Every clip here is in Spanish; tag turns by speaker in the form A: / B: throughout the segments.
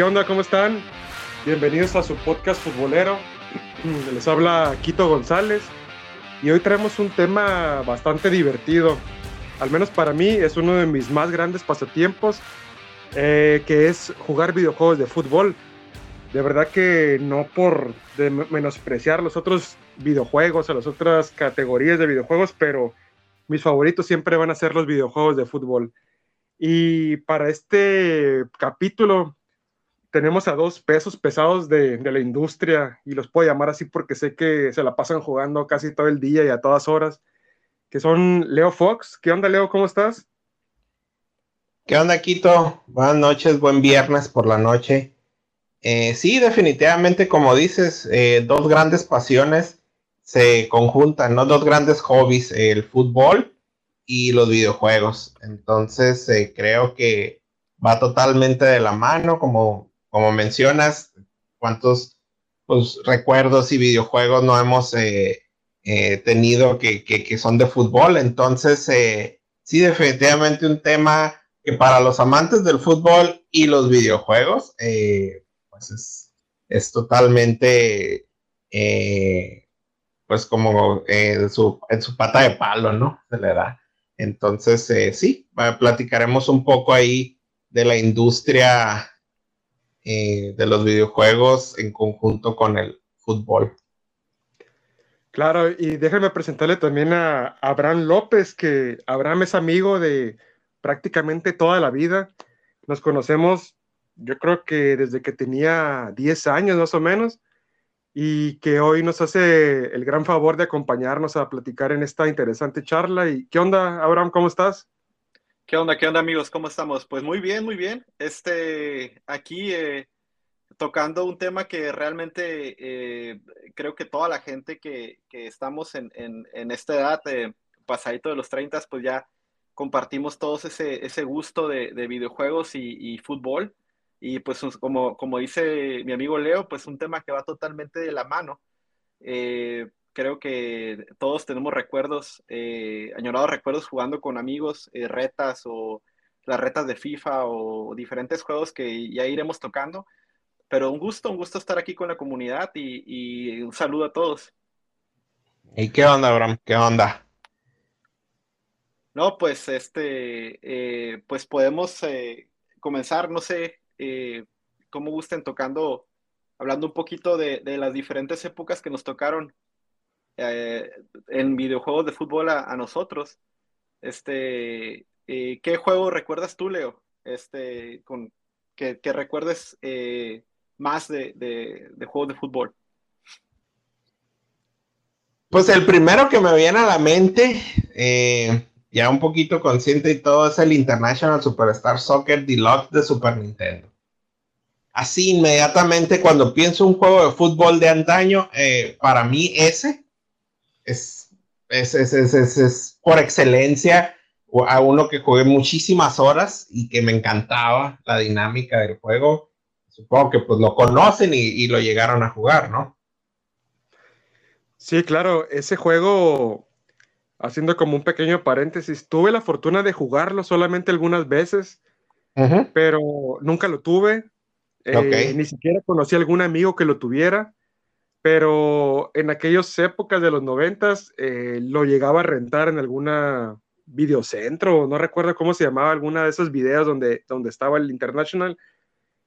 A: ¿Qué onda? ¿Cómo están? Bienvenidos a su podcast futbolero. Les habla Quito González y hoy traemos un tema bastante divertido. Al menos para mí es uno de mis más grandes pasatiempos, eh, que es jugar videojuegos de fútbol. De verdad que no por menospreciar los otros videojuegos o las otras categorías de videojuegos, pero mis favoritos siempre van a ser los videojuegos de fútbol. Y para este capítulo tenemos a dos pesos pesados de, de, la industria, y los puedo llamar así porque sé que se la pasan jugando casi todo el día y a todas horas, que son Leo Fox. ¿Qué onda, Leo? ¿Cómo estás?
B: ¿Qué onda, Quito? Buenas noches, buen viernes por la noche. Eh, sí, definitivamente, como dices, eh, dos grandes pasiones se conjuntan, ¿no? Dos grandes hobbies, el fútbol y los videojuegos. Entonces, eh, creo que va totalmente de la mano, como como mencionas, cuántos pues, recuerdos y videojuegos no hemos eh, eh, tenido que, son de fútbol. Entonces, eh, sí, definitivamente un tema que para los amantes del fútbol y los videojuegos, pues es, totalmente, pues como en su, en su pata de palo, ¿no? Se le da. Entonces, sí, platicaremos un poco ahí de la industria eh, de los videojuegos en conjunto con el fútbol.
A: Claro, y déjenme presentarle también a Abraham López, que Abraham es amigo de prácticamente toda la vida. Nos conocemos, yo creo que desde que tenía 10 años más o menos, y que hoy nos hace el gran favor de acompañarnos a platicar en esta interesante charla. ¿Y qué onda, Abraham? ¿Cómo estás?
C: ¿Qué onda, qué onda amigos? ¿Cómo estamos? Pues muy bien, muy bien. Este, aquí eh, tocando un tema que realmente eh, creo que toda la gente que, estamos en, esta edad, eh, pasadito de los 30, pues ya compartimos todos ese, ese gusto de, videojuegos y, fútbol. Y pues como, como dice mi amigo Leo, pues un tema que va totalmente de la mano creo que todos tenemos recuerdos, eh, añorados recuerdos jugando con amigos, eh, retas o las retas de FIFA o diferentes juegos que ya iremos tocando. Pero un gusto, un gusto estar aquí con la comunidad y, un saludo a todos.
B: ¿Y qué onda, Abraham? ¿Qué onda?
C: No, pues este, eh, pues podemos comenzar, no sé cómo gusten tocando, hablando un poquito de, de, las diferentes épocas que nos tocaron eh, en videojuegos de fútbol a, nosotros. Este, eh, ¿Qué juego recuerdas tú, Leo? Este, con, que, recuerdes eh, más de, de, juegos de fútbol.
B: Pues el primero que me viene a la mente, ya un poquito consciente y todo, es el International Superstar Soccer Deluxe de Super Nintendo. Así inmediatamente cuando pienso un juego de fútbol de antaño, para mí ese es, es, es, es, por excelencia a uno que jugué muchísimas horas y que me encantaba la dinámica del juego. Supongo que pues lo conocen y, lo llegaron a jugar, ¿no?
A: Sí, claro, ese juego, haciendo como un pequeño paréntesis, tuve la fortuna de jugarlo solamente algunas veces, pero nunca lo tuve. Eh, ni siquiera conocí a algún amigo que lo tuviera pero en aquellas épocas de los noventas eh, lo llegaba a rentar en alguna videocentro, no recuerdo cómo se llamaba, alguna de esos videos donde, donde estaba el International,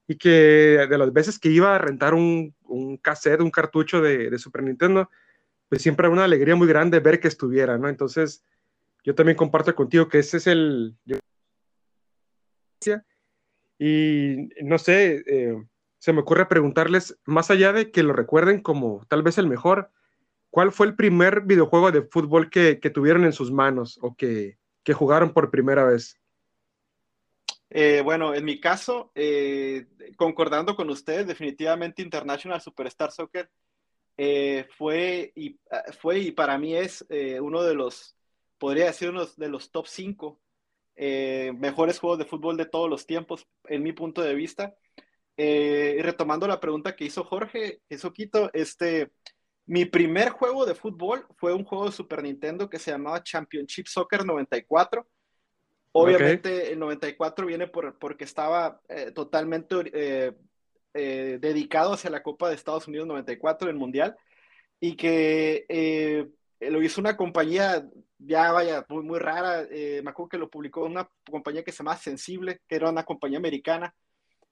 A: y que de las veces que iba a rentar un, un cassette, un cartucho de, de, Super Nintendo, pues siempre era una alegría muy grande ver que estuviera, ¿no? Entonces, yo también comparto contigo que ese es el... Y no sé, eh, se me ocurre preguntarles, más allá de que lo recuerden como tal vez el mejor, ¿cuál fue el primer videojuego de fútbol que, tuvieron en sus manos o que, jugaron por primera vez?
C: Eh, bueno, en mi caso, eh, concordando con ustedes, definitivamente International Superstar Soccer eh, fue, y, ah, fue y para mí es uno de los, podría decir uno de los top 5 mejores juegos de fútbol de todos los tiempos, en mi punto de vista. Eh, retomando la pregunta que hizo Jorge, eso quito, este, mi primer juego de fútbol fue un juego de Super Nintendo que se llamaba Championship Soccer 94. Obviamente el 94 viene por, porque estaba eh, totalmente eh, eh, dedicado hacia la Copa de Estados Unidos 94, el Mundial, y que eh, lo hizo una compañía, ya vaya, muy, muy rara, me acuerdo que lo publicó una compañía que se llama Sensible, que era una compañía americana,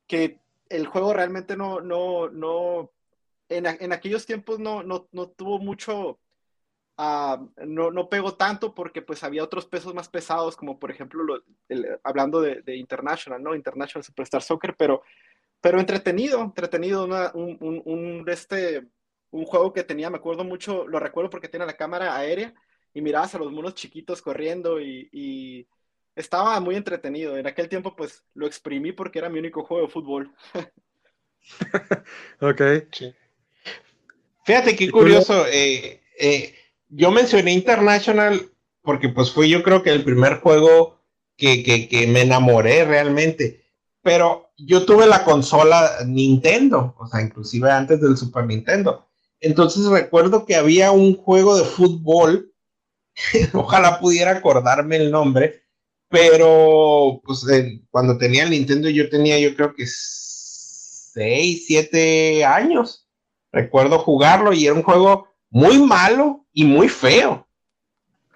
C: que el juego realmente no, no, no, en, en aquellos tiempos no, no, no tuvo mucho Ah, no, no pegó tanto porque pues había otros pesos más pesados, como por ejemplo, hablando de, International, ¿no? International Superstar Soccer, pero, pero entretenido, entretenido, un, un, este, un juego que tenía, me acuerdo mucho, lo recuerdo porque tiene la cámara aérea y mirabas a los monos chiquitos corriendo y, estaba muy entretenido. En aquel tiempo pues lo exprimí porque era mi único juego de fútbol.
A: ok.
B: Fíjate qué curioso. Eh, eh, yo mencioné International porque pues fue yo creo que el primer juego que, me enamoré realmente. Pero yo tuve la consola Nintendo, o sea, inclusive antes del Super Nintendo. Entonces recuerdo que había un juego de fútbol, ojalá pudiera acordarme el nombre, pero pues cuando tenía el Nintendo yo tenía yo creo que 6, 7 años. Recuerdo jugarlo y era un juego muy malo y muy feo.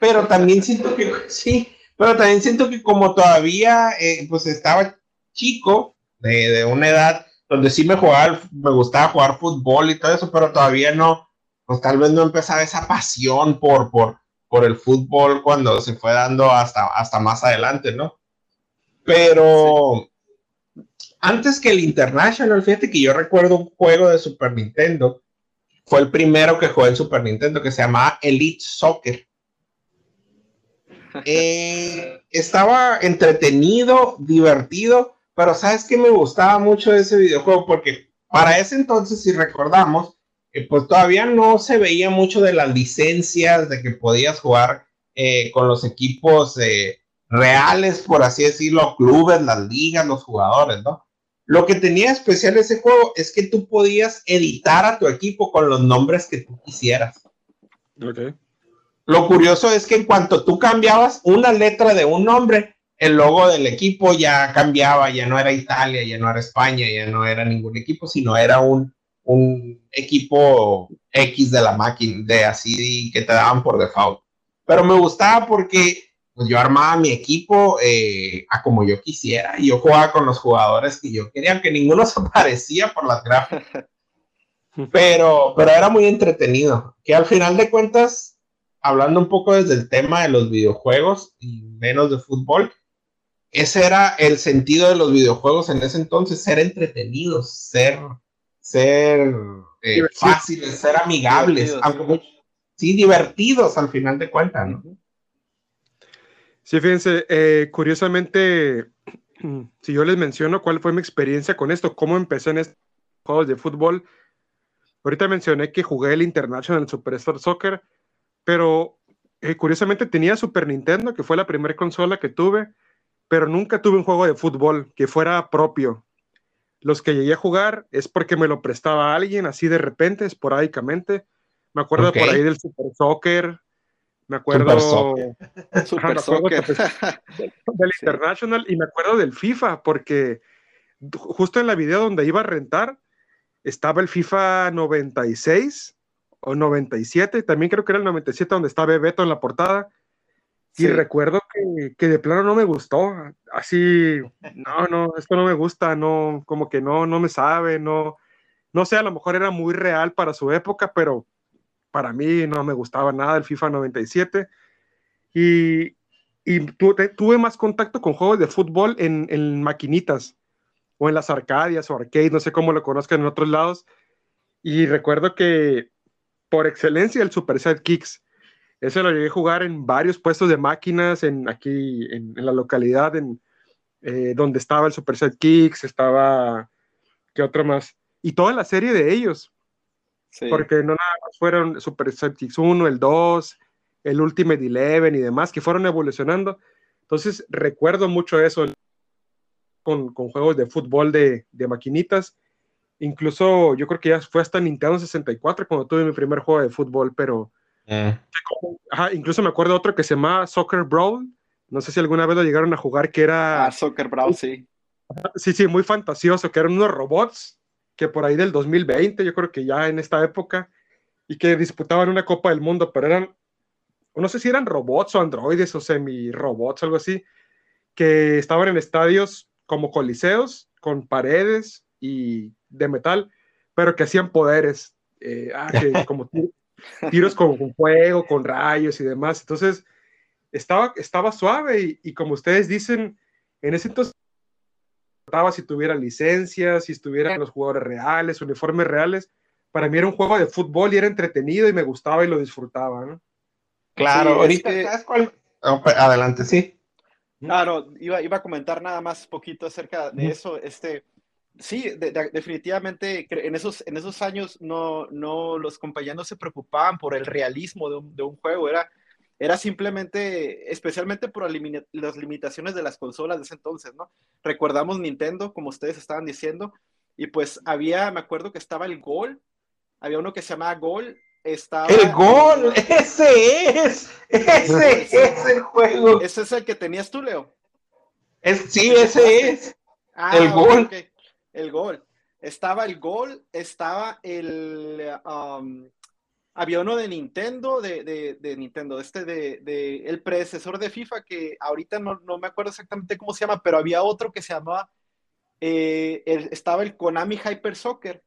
B: Pero también siento que, sí, pero también siento que como todavía, eh, pues estaba chico, de, una edad donde sí me jugaba, me gustaba jugar fútbol y todo eso, pero todavía no, pues tal vez no empezaba esa pasión por, por, por el fútbol cuando se fue dando hasta, hasta más adelante, ¿no? Pero antes que el International, fíjate que yo recuerdo un juego de Super Nintendo fue el primero que jugué en Super Nintendo, que se llamaba Elite Soccer. Eh, estaba entretenido, divertido, pero sabes que me gustaba mucho ese videojuego porque para ese entonces, si recordamos, pues todavía no se veía mucho de las licencias, de que podías jugar eh, con los equipos reales, por así decirlo, clubes, las ligas, los jugadores, ¿no? Lo que tenía especial ese juego es que tú podías editar a tu equipo con los nombres que tú quisieras. Lo curioso es que en cuanto tú cambiabas una letra de un nombre, el logo del equipo ya cambiaba, ya no era Italia, ya no era España, ya no era ningún equipo, sino era un, un equipo X de la máquina, de así que te daban por default. Pero me gustaba porque pues yo armaba mi equipo eh, a como yo quisiera y yo jugaba con los jugadores que yo quería, aunque ninguno se parecía por las gráficas. Pero, pero era muy entretenido. Que al final de cuentas, hablando un poco desde el tema de los videojuegos y menos de fútbol, ese era el sentido de los videojuegos en ese entonces, ser entretenidos, ser, ser eh, fáciles, ser amigables, sí, divertidos al final de cuentas, ¿no?
A: Sí, fíjense, eh, curiosamente, si yo les menciono cuál fue mi experiencia con esto, cómo empecé en estos juegos de fútbol, ahorita mencioné que jugué el International Superstar Soccer, pero eh, curiosamente tenía Super Nintendo, que fue la primera consola que tuve, pero nunca tuve un juego de fútbol que fuera propio. Los que llegué a jugar es porque me lo prestaba alguien así de repente, esporádicamente. Me acuerdo por ahí del Super Soccer, me acuerdo, Super Soccer. del International y me acuerdo del FIFA, porque justo en la video donde iba a rentar estaba el FIFA 96 o 97, también creo que era el 97 donde estaba Bebeto en la portada. Y recuerdo que, que, de plano no me gustó, así, no, no, esto no me gusta, no, como que no, no me sabe, no, no sé, a lo mejor era muy real para su época, pero para mí no me gustaba nada el FIFA 97 y, y tuve más contacto con juegos de fútbol en, en, maquinitas o en las arcadias o arcade, no sé cómo lo conozcan en otros lados. Y recuerdo que por excelencia el Super Set Kicks, ese lo llegué a jugar en varios puestos de máquinas en, aquí en, la localidad en, eh, donde estaba el Super Set Kicks, estaba, ¿qué otro más? Y toda la serie de ellos, porque no nada más fueron Super Sceptics 1, el 2, el Ultimate Eleven y demás, que fueron evolucionando. Entonces, recuerdo mucho eso con, con juegos de fútbol de, de, maquinitas. Incluso yo creo que ya fue hasta Nintendo 64 cuando tuve mi primer juego de fútbol, pero... Eh. Ajá, incluso me acuerdo otro que se llama Soccer Brawl. No sé si alguna vez lo llegaron a jugar, que era...
C: Ah, Soccer Brawl, sí.
A: Sí, sí, muy fantasioso, que eran unos robots que por ahí del 2020, yo creo que ya en esta época, y que disputaban una Copa del Mundo, pero eran, no sé si eran robots o androides o semi-robots, algo así, que estaban en estadios como coliseos, con paredes y de metal, pero que hacían poderes, eh, ah, como tiros con, fuego, con rayos y demás. Entonces, estaba, estaba suave y, como ustedes dicen, en ese entonces importaba si tuvieran licencias, si estuvieran los jugadores reales, uniformes reales. Para mí era un juego de fútbol y era entretenido y me gustaba y lo disfrutaba, ¿no?
B: Claro, ahorita, ¿sabes cuál? Oh, adelante, sí.
C: Claro, iba, iba a comentar nada más poquito acerca de eso. Este, sí, definitivamente en esos, en esos años no, no, los compañeros no se preocupaban por el realismo de un, de un juego, era, era simplemente, especialmente por las limitaciones de las consolas de ese entonces, ¿no? Recordamos Nintendo, como ustedes estaban diciendo, y pues había, me acuerdo que estaba el Gol, había uno que se llamaba Gol, estaba...
B: ¡El Gol! ¡Ese es! ¡Ese es el juego!
C: ¿Ese es el que tenías tú, Leo?
B: Es, sí, ese es. Ah, el Gol.
C: El Gol. Estaba el Gol, estaba el... Um, había uno de Nintendo, de, de, Nintendo, este de, el predecesor de FIFA, que ahorita no, me acuerdo exactamente cómo se llama, pero había otro que se llamaba, eh, estaba el Konami Hyper Soccer,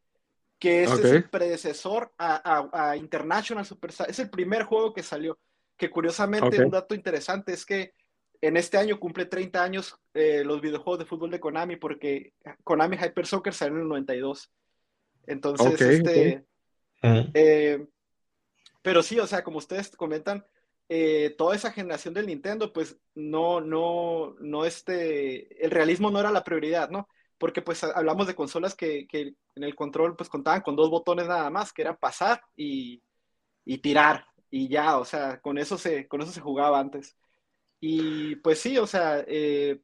C: que es el predecesor a, International Superstar, es el primer juego que salió, que curiosamente un dato interesante es que en este año cumple 30 años eh, los videojuegos de fútbol de Konami, porque Konami Hyper Soccer salió en el 92. Entonces, este... Eh, pero sí, o sea, como ustedes comentan, eh, toda esa generación del Nintendo, pues no, no, no, este, el realismo no era la prioridad, ¿no? Porque pues hablamos de consolas que, que en el control pues contaban con dos botones nada más, que era pasar y, y tirar, y ya, o sea, con eso se, con eso se jugaba antes. Y pues sí, o sea, eh,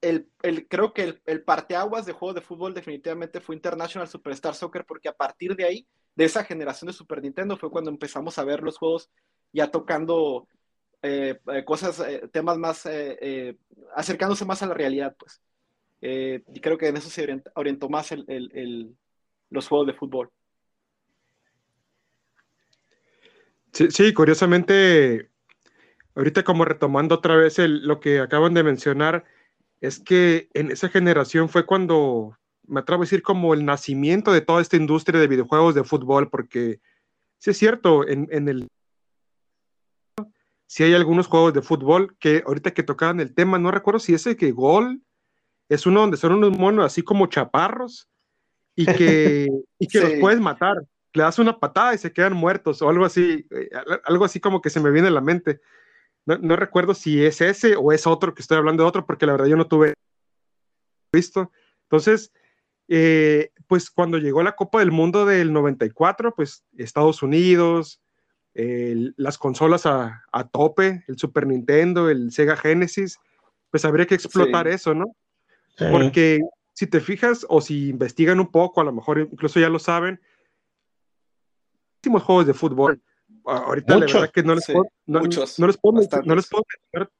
C: el, el, creo que el, el parteaguas de juego de fútbol definitivamente fue International Superstar Soccer, porque a partir de ahí de esa generación de Super Nintendo fue cuando empezamos a ver los juegos ya tocando eh, eh, cosas, temas más, acercándose más a la realidad, pues. y creo que en eso se orientó, más los juegos de fútbol.
A: Sí, curiosamente, ahorita como retomando otra vez lo que acaban de mencionar, es que en esa generación fue cuando me atrevo a decir, como el nacimiento de toda esta industria de videojuegos de fútbol, porque sí es cierto, en, en el... Si hay algunos juegos de fútbol que ahorita que tocaban el tema, no recuerdo si ese que Gol es uno donde son unos monos así como chaparros y que, y que los puedes matar. Le das una patada y se quedan muertos o algo así, eh, algo así como que se me viene a la mente. No, no, recuerdo si es ese o es otro que estoy hablando de otro, porque la verdad yo no tuve visto. Entonces, eh, pues cuando llegó la Copa del Mundo del 94, pues Estados Unidos, las consolas a, tope, el Super Nintendo, el Sega Genesis, pues habría que explotar eso, ¿no? Porque si te fijas o si investigan un poco, a lo mejor incluso ya lo saben, muchísimos juegos de fútbol. Ahorita la verdad que no les, puedo, no, les puedo, no les puedo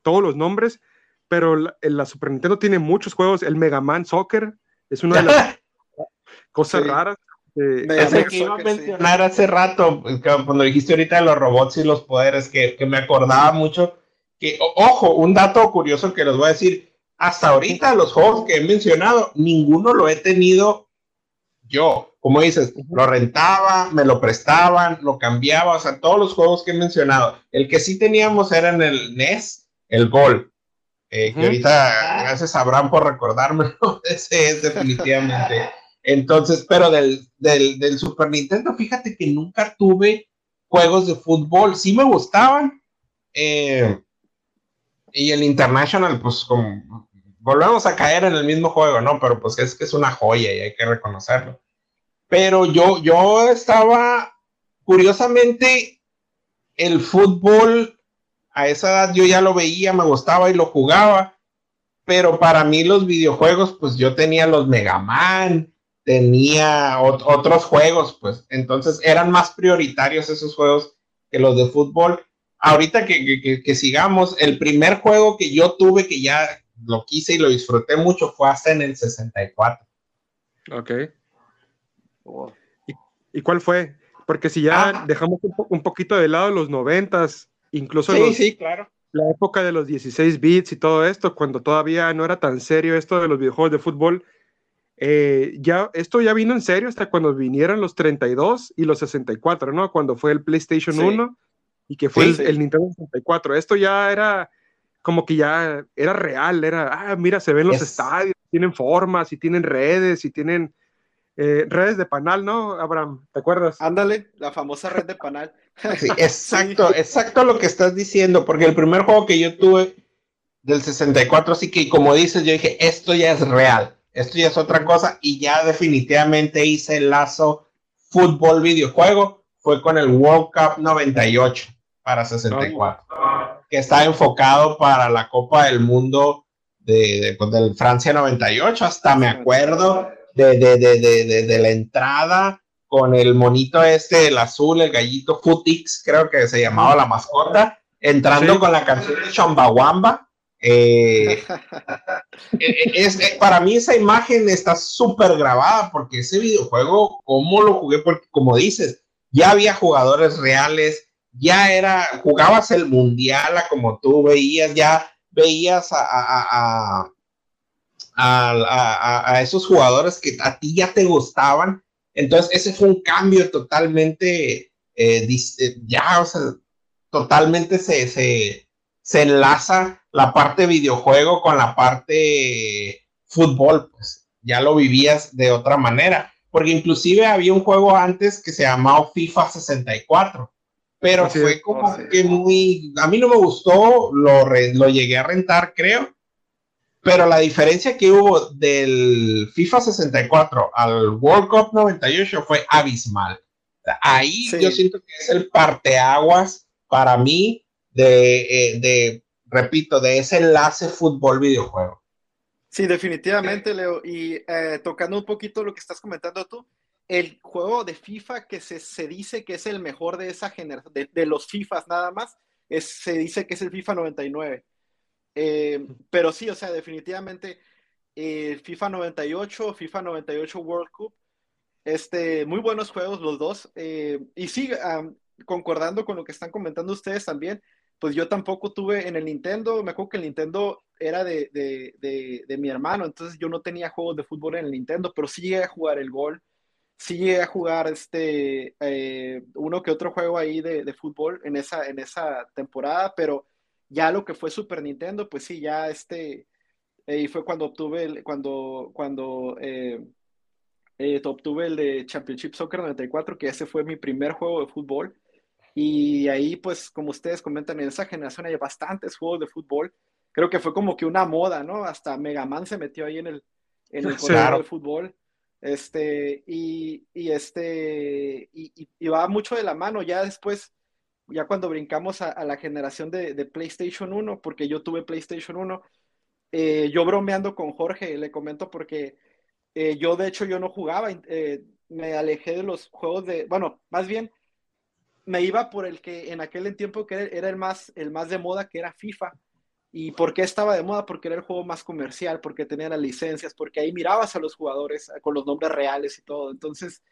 A: todos los nombres, pero la, la, Super Nintendo tiene muchos juegos. El Mega Man Soccer es una de las cosas raras.
B: Eh, es que iba a mencionar hace rato, cuando dijiste ahorita de los robots y los poderes, que, que me acordaba mucho, que, ojo, un dato curioso que les voy a decir, hasta ahorita los juegos que he mencionado, ninguno lo he tenido yo. Como dices, lo rentaba, me lo prestaban, lo cambiaba, o sea, todos los juegos que he mencionado. El que sí teníamos era en el NES, el Gol. Eh, que ahorita, gracias a Abraham por recordármelo, ese es definitivamente entonces, pero del, del, Super Nintendo, fíjate que nunca tuve juegos de fútbol. Sí me gustaban. Eh, y el International, pues como volvemos a caer en el mismo juego, ¿no? Pero pues es que es una joya y hay que reconocerlo. Pero yo, yo estaba, curiosamente, el fútbol a esa edad yo ya lo veía, me gustaba y lo jugaba. Pero para mí los videojuegos, pues yo tenía los Mega Man, tenía otros juegos, pues entonces eran más prioritarios esos juegos que los de fútbol. Ahorita que, que, sigamos, el primer juego que yo tuve que ya lo quise y lo disfruté mucho fue hasta en el 64.
A: Ok. ¿Y, cuál fue? Porque si ya ah. dejamos un, poquito de lado los noventas, incluso
B: sí, sí, claro.
A: la época de los 16 bits y todo esto, cuando todavía no era tan serio esto de los videojuegos de fútbol, eh, ya, esto ya vino en serio hasta cuando vinieron los 32 y los 64, ¿no? Cuando fue el PlayStation 1 y que fue el, Nintendo 64. Esto ya era como que ya era real, era, ah, mira, se ven los estadios, tienen formas y tienen redes y tienen eh, redes de panal, ¿no, Abraham? ¿Te acuerdas?
C: Ándale, la famosa red de panal.
B: exacto, exacto lo que estás diciendo, porque el primer juego que yo tuve del 64, así que como dices, yo dije, esto ya es real, esto ya es otra cosa, y ya definitivamente hice el lazo fútbol videojuego, fue con el World Cup 98 para 64, que está enfocado para la Copa del Mundo de, de, Francia 98, hasta me acuerdo de, de, la entrada con el monito este, el azul, el gallito Futix, creo que se llamaba la mascota, entrando con la canción de Chambawamba. Eh, eh, eh, es, para mí esa imagen está súper grabada porque ese videojuego, ¿cómo lo jugué? Porque como dices, ya había jugadores reales, ya era, jugabas el mundial a como tú veías, ya veías a, a, esos jugadores que a ti ya te gustaban. Entonces, ese fue un cambio totalmente, eh, eh, ya, o sea, totalmente se, se, se, enlaza la parte videojuego con la parte fútbol, pues ya lo vivías de otra manera. Porque inclusive había un juego antes que se llamaba FIFA 64 pero fue como que muy, a mí no me gustó, lo, lo llegué a rentar, creo, pero la diferencia que hubo del FIFA 64 al World Cup 98 fue abismal. Ahí yo siento que es el parteaguas para mí de, eh, de, repito, de ese enlace fútbol-videojuego.
C: Sí, definitivamente, Leo. Y eh, tocando un poquito lo que estás comentando tú, el juego de FIFA que se, se dice que es el mejor de esa generación, de, los FIFAs nada más, es, se dice que es el FIFA 99. Eh, pero sí, o sea, definitivamente eh, FIFA 98, FIFA 98 World Cup, este, muy buenos juegos los dos. Eh, y sí, concordando con lo que están comentando ustedes también, pues yo tampoco tuve en el Nintendo, me acuerdo que el Nintendo era de, de, de, de mi hermano, entonces yo no tenía juegos de fútbol en el Nintendo, pero sí llegué a jugar el gol sí llegué a jugar este, eh, uno que otro juego ahí de, fútbol en esa, en esa temporada, pero ya lo que fue Super Nintendo, pues sí, ya este, y fue cuando obtuve, el, cuando, cuando eh, eh, obtuve el de Championship Soccer 94, que ese fue mi primer juego de fútbol. Y ahí, pues, como ustedes comentan, en esa generación hay bastantes juegos de fútbol. Creo que fue como que una moda, ¿no? Hasta Mega Man se metió ahí en el, en el de fútbol. Este, y, y este, y, va mucho de la mano. Ya después, ya cuando brincamos a, la generación de, de, PlayStation 1, porque yo tuve PlayStation 1, eh, yo bromeando con Jorge, le comento porque eh, yo de hecho yo no jugaba, eh, me alejé de los juegos de, bueno, más bien me iba por el que en aquel tiempo que era el más, el más de moda, que era FIFA. ¿Y por qué estaba de moda? Porque era el juego más comercial, porque tenía las licencias, porque ahí mirabas a los jugadores eh, con los nombres reales y todo. Entonces,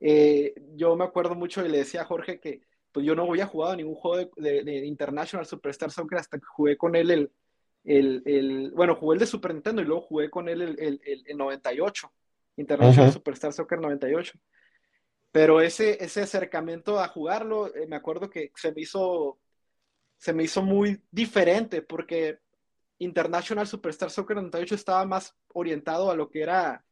C: eh, yo me acuerdo mucho y le decía a Jorge que pues yo no había jugado ningún juego de, International Superstar Soccer hasta que jugué con él el, el, el, bueno, jugué el de Super Nintendo y luego jugué con él el, el 98, International Superstar Soccer 98. Pero ese, ese acercamiento a jugarlo, eh, me acuerdo que se me hizo se me hizo muy diferente porque International Superstar Soccer 98 estaba más orientado a lo que era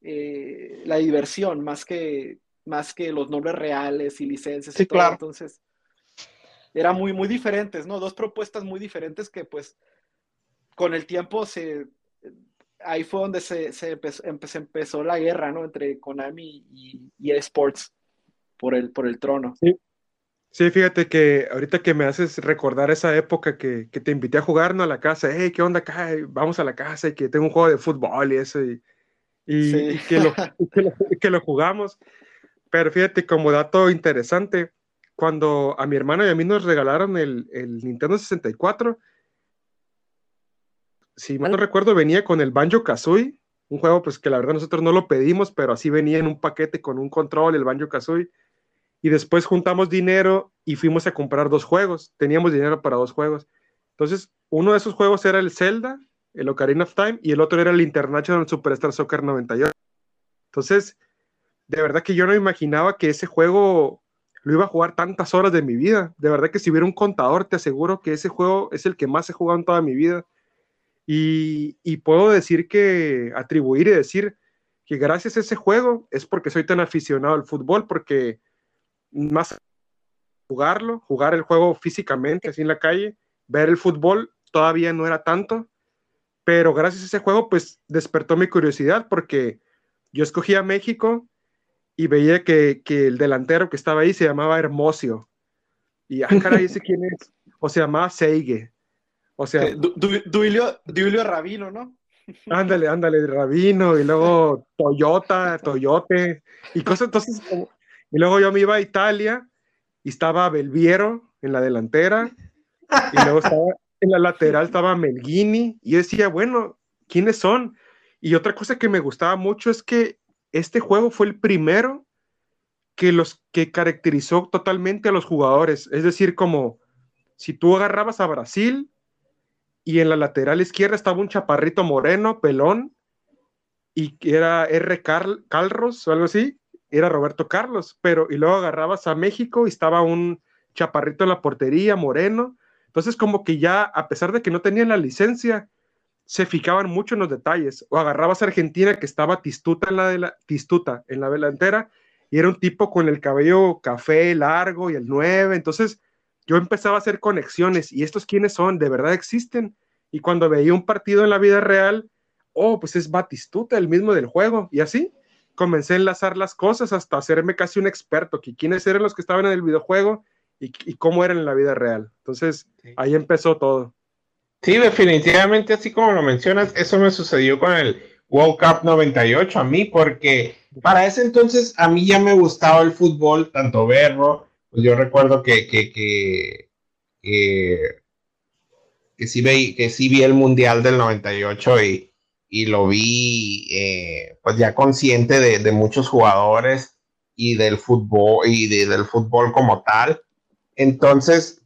C: eh, la diversión, más que, más que los nombres reales y licencias y todo. Entonces, era muy, muy diferentes, ¿no? Dos propuestas muy diferentes que pues con el tiempo se... Ahí fue donde se, se empezó, la guerra, ¿no? Entre Konami y, y Sports por el, por el trono.
A: Sí. Sí, fíjate que ahorita que me haces recordar esa época que, te invité a jugar ¿no? a la casa, hey, ¿qué onda acá? Vamos a la casa y que tengo un juego de fútbol y eso, y, que, lo, que, lo, jugamos. Pero fíjate, como dato interesante, cuando a mi hermano y a mí nos regalaron el, el Nintendo 64, si mal no recuerdo, venía con el Banjo Kazooie un juego pues que la verdad nosotros no lo pedimos, pero así venía en un paquete con un control, el Banjo Kazooie. Y después juntamos dinero y fuimos a comprar dos juegos. Teníamos dinero para dos juegos. Entonces, uno de esos juegos era el Zelda, el Ocarina of Time, y el otro era el International Superstar Soccer 98. Entonces, de verdad que yo no imaginaba que ese juego lo iba a jugar tantas horas de mi vida. De verdad que si hubiera un contador, te aseguro que ese juego es el que más he jugado en toda mi vida. Y, puedo decir que, atribuir y decir que gracias a ese juego es porque soy tan aficionado al fútbol, porque más jugarlo, jugar el juego físicamente, así en la calle, ver el fútbol todavía no era tanto, pero gracias a ese juego, pues despertó mi curiosidad porque yo escogí a México y veía que, el delantero que estaba ahí se llamaba Hermosio. Y, ah, caray, ¿ese quién es? O se llamaba Seige. O sea... Eh,
C: Duilio, Rabino, ¿no?
A: Ándale, ándale, Rabino, y luego Toyota, Toyote, y cosas, entonces, y luego yo me iba a Italia y estaba Belviero en la delantera, y luego estaba en la lateral estaba Melghini, y yo decía, bueno, ¿quiénes son? Y otra cosa que me gustaba mucho es que este juego fue el primero que los que caracterizó totalmente a los jugadores. Es decir, como si tú agarrabas a Brasil y en la lateral izquierda estaba un chaparrito moreno, pelón, y era R. Carlos o algo así, era Roberto Carlos, pero y luego agarrabas a México y estaba un chaparrito en la portería, moreno. Entonces, como que ya, a pesar de que no tenían la licencia, se fijaban mucho en los detalles. O agarrabas a Argentina que estaba Tistuta en la, de la, Tistuta en la delantera y era un tipo con el cabello café largo y el 9. Entonces yo empezaba a hacer conexiones y estos quiénes son, de verdad existen. Y cuando veía un partido en la vida real, oh, pues es Batistuta, el mismo del juego. Y así comencé a enlazar las cosas hasta hacerme casi un experto, que quiénes eran los que estaban en el videojuego y, y cómo eran en la vida real. Entonces ahí empezó todo.
B: Sí, definitivamente, así como lo mencionas, eso me sucedió con el World Cup 98 a mí, porque para ese entonces a mí ya me gustaba el fútbol, tanto verlo, pues yo recuerdo que, que, que, que, sí, vi, que sí vi el Mundial del 98 y, y lo vi eh, pues ya consciente de, de, muchos jugadores y del fútbol y del fútbol como tal. Entonces,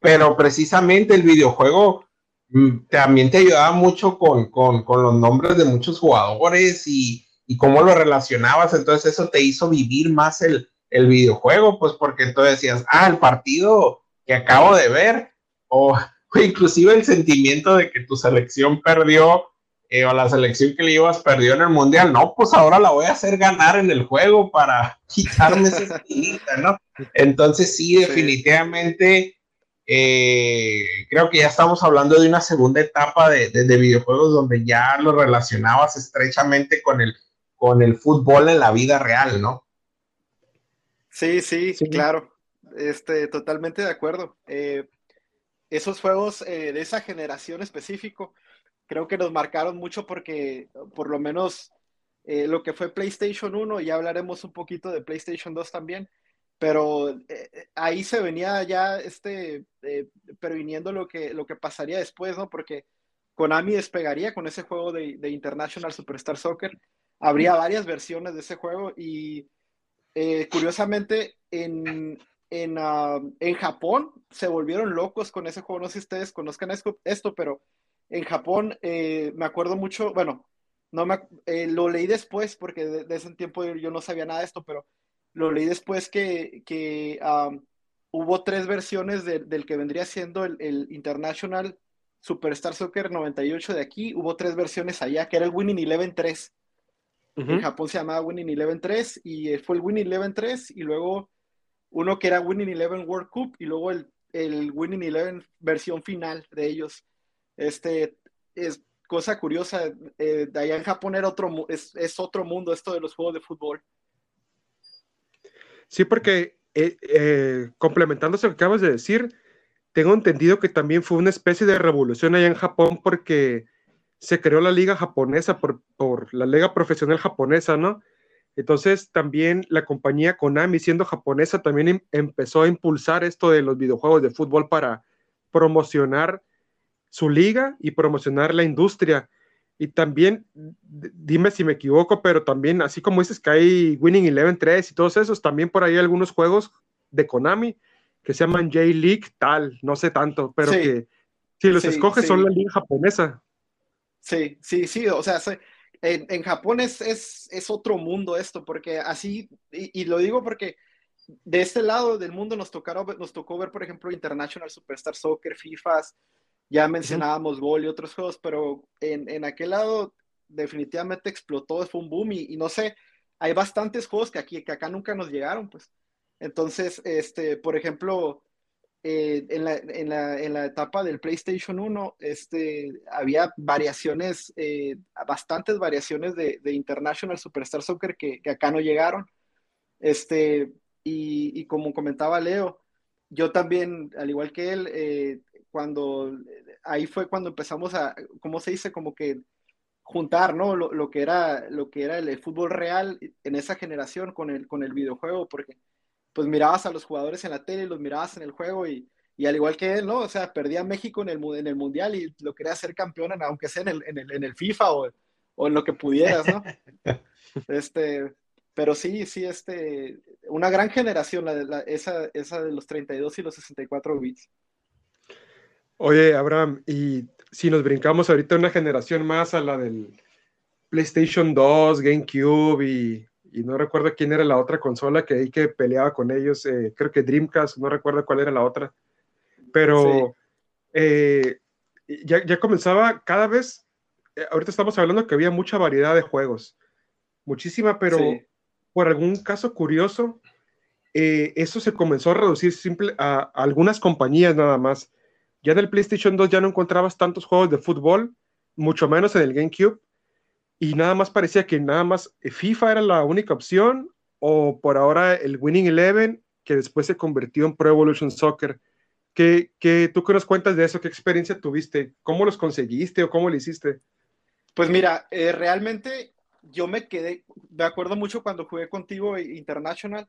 B: pero precisamente el videojuego también te ayudaba mucho con, los nombres de muchos jugadores y, cómo lo relacionabas, entonces eso te hizo vivir más el, videojuego, pues porque entonces decías, ah, el partido que acabo de ver, o, inclusive el sentimiento de que tu selección perdió eh, o la selección que le ibas perdió en el mundial, no, pues ahora la voy a hacer ganar en el juego para quitarme esa espinita, ¿no? Entonces sí, definitivamente eh, creo que ya estamos hablando de una segunda etapa de, videojuegos donde ya lo relacionabas estrechamente con el, con el fútbol en la vida real, ¿no?
C: Sí, sí, sí. claro. Este, totalmente de acuerdo. Eh, esos juegos eh, de esa generación específico creo que nos marcaron mucho porque por lo menos lo que fue PlayStation 1, y ya hablaremos un poquito de PlayStation 2 también, pero eh, eh, ahí se venía ya este, eh, previniendo lo que, lo que pasaría después, ¿no? Porque Konami despegaría con ese juego de, de International Superstar Soccer. Habría varias versiones de ese juego y curiosamente en, en, ah, en, Japón se volvieron locos con ese juego. No sé si ustedes conozcan esto, pero en Japón me acuerdo mucho, bueno, no me, lo leí después porque de, ese tiempo yo no sabía nada de esto, pero lo leí después que, que hubo tres versiones del que vendría siendo el, International Superstar Soccer 98 de aquí, hubo tres versiones allá, que era el Winning Eleven 3. En Japón se llamaba Winning Eleven 3 y eh, fue el Winning Eleven 3 y luego uno que era Winning Eleven World Cup y luego el, el Winning Eleven versión final de ellos. Este es cosa curiosa, eh, allá en Japón era otro, es, es otro mundo esto de los juegos de fútbol.
A: Sí, porque eh, eh, complementando lo que acabas de decir, tengo entendido que también fue una especie de revolución allá en Japón porque se creó la liga japonesa por, la liga profesional japonesa, ¿no? Entonces también la compañía Konami, siendo japonesa, también em, empezó a impulsar esto de los videojuegos de fútbol para promocionar su liga y promocionar la industria. Y también, dime si me equivoco, pero también, así como dices que hay Winning Eleven 3 y todos esos, también por ahí hay algunos juegos de Konami que se llaman J-League tal, no sé tanto, pero que si los escoges son la liga japonesa.
C: Sí, sí, sí, o sea, en, Japón es, es, otro mundo esto, porque así, y, lo digo porque de este lado del mundo nos, tocaron, nos tocó ver, por ejemplo, International Superstar Soccer, FIFAs, ya mencionábamos Gol y otros juegos, pero en, en, aquel lado definitivamente explotó, fue un boom y, no sé, hay bastantes juegos que, aquí, que acá nunca nos llegaron, pues. Entonces, este, por ejemplo, eh, en, la, en, la, en, la, etapa del PlayStation 1, este, había variaciones, eh, bastantes variaciones de, de, International Superstar Soccer que, que, acá no llegaron. Este, y, y, como comentaba Leo, yo también, al igual que él, eh, cuando ahí fue cuando empezamos a, ¿cómo se dice? Como que juntar, ¿no? Lo, lo que era, lo que era el, fútbol real en esa generación con el, con el videojuego, porque pues mirabas a los jugadores en la tele y los mirabas en el juego y, y al igual que él, ¿no? O sea, perdía México en el, en el Mundial y lo quería hacer campeón, aunque sea en el, en el, en el FIFA o, o, en lo que pudieras, ¿no? este, pero sí, sí, este, una gran generación, la, esa, esa de los 32 y los 64 bits.
A: Oye, Abraham, y si nos brincamos ahorita una generación más a la del PlayStation 2, GameCube y y no recuerdo quién era la otra consola que ahí que peleaba con ellos, eh, creo que Dreamcast, no recuerdo cuál era la otra, pero eh, ya, ya, comenzaba cada vez, eh, ahorita estamos hablando que había mucha variedad de juegos, muchísima, pero por algún caso curioso, eso se comenzó a reducir simple a, a, algunas compañías nada más. Ya en el PlayStation 2 ya no encontrabas tantos juegos de fútbol, mucho menos en el GameCube, y nada más parecía que nada más FIFA era la única opción o por ahora el Winning Eleven que después se convirtió en Pro Evolution Soccer. ¿Qué, qué, tú qué nos cuentas de eso? ¿Qué experiencia tuviste? ¿Cómo los conseguiste o cómo lo hiciste?
C: Pues mira, eh, realmente yo me quedé, me acuerdo mucho cuando jugué contigo International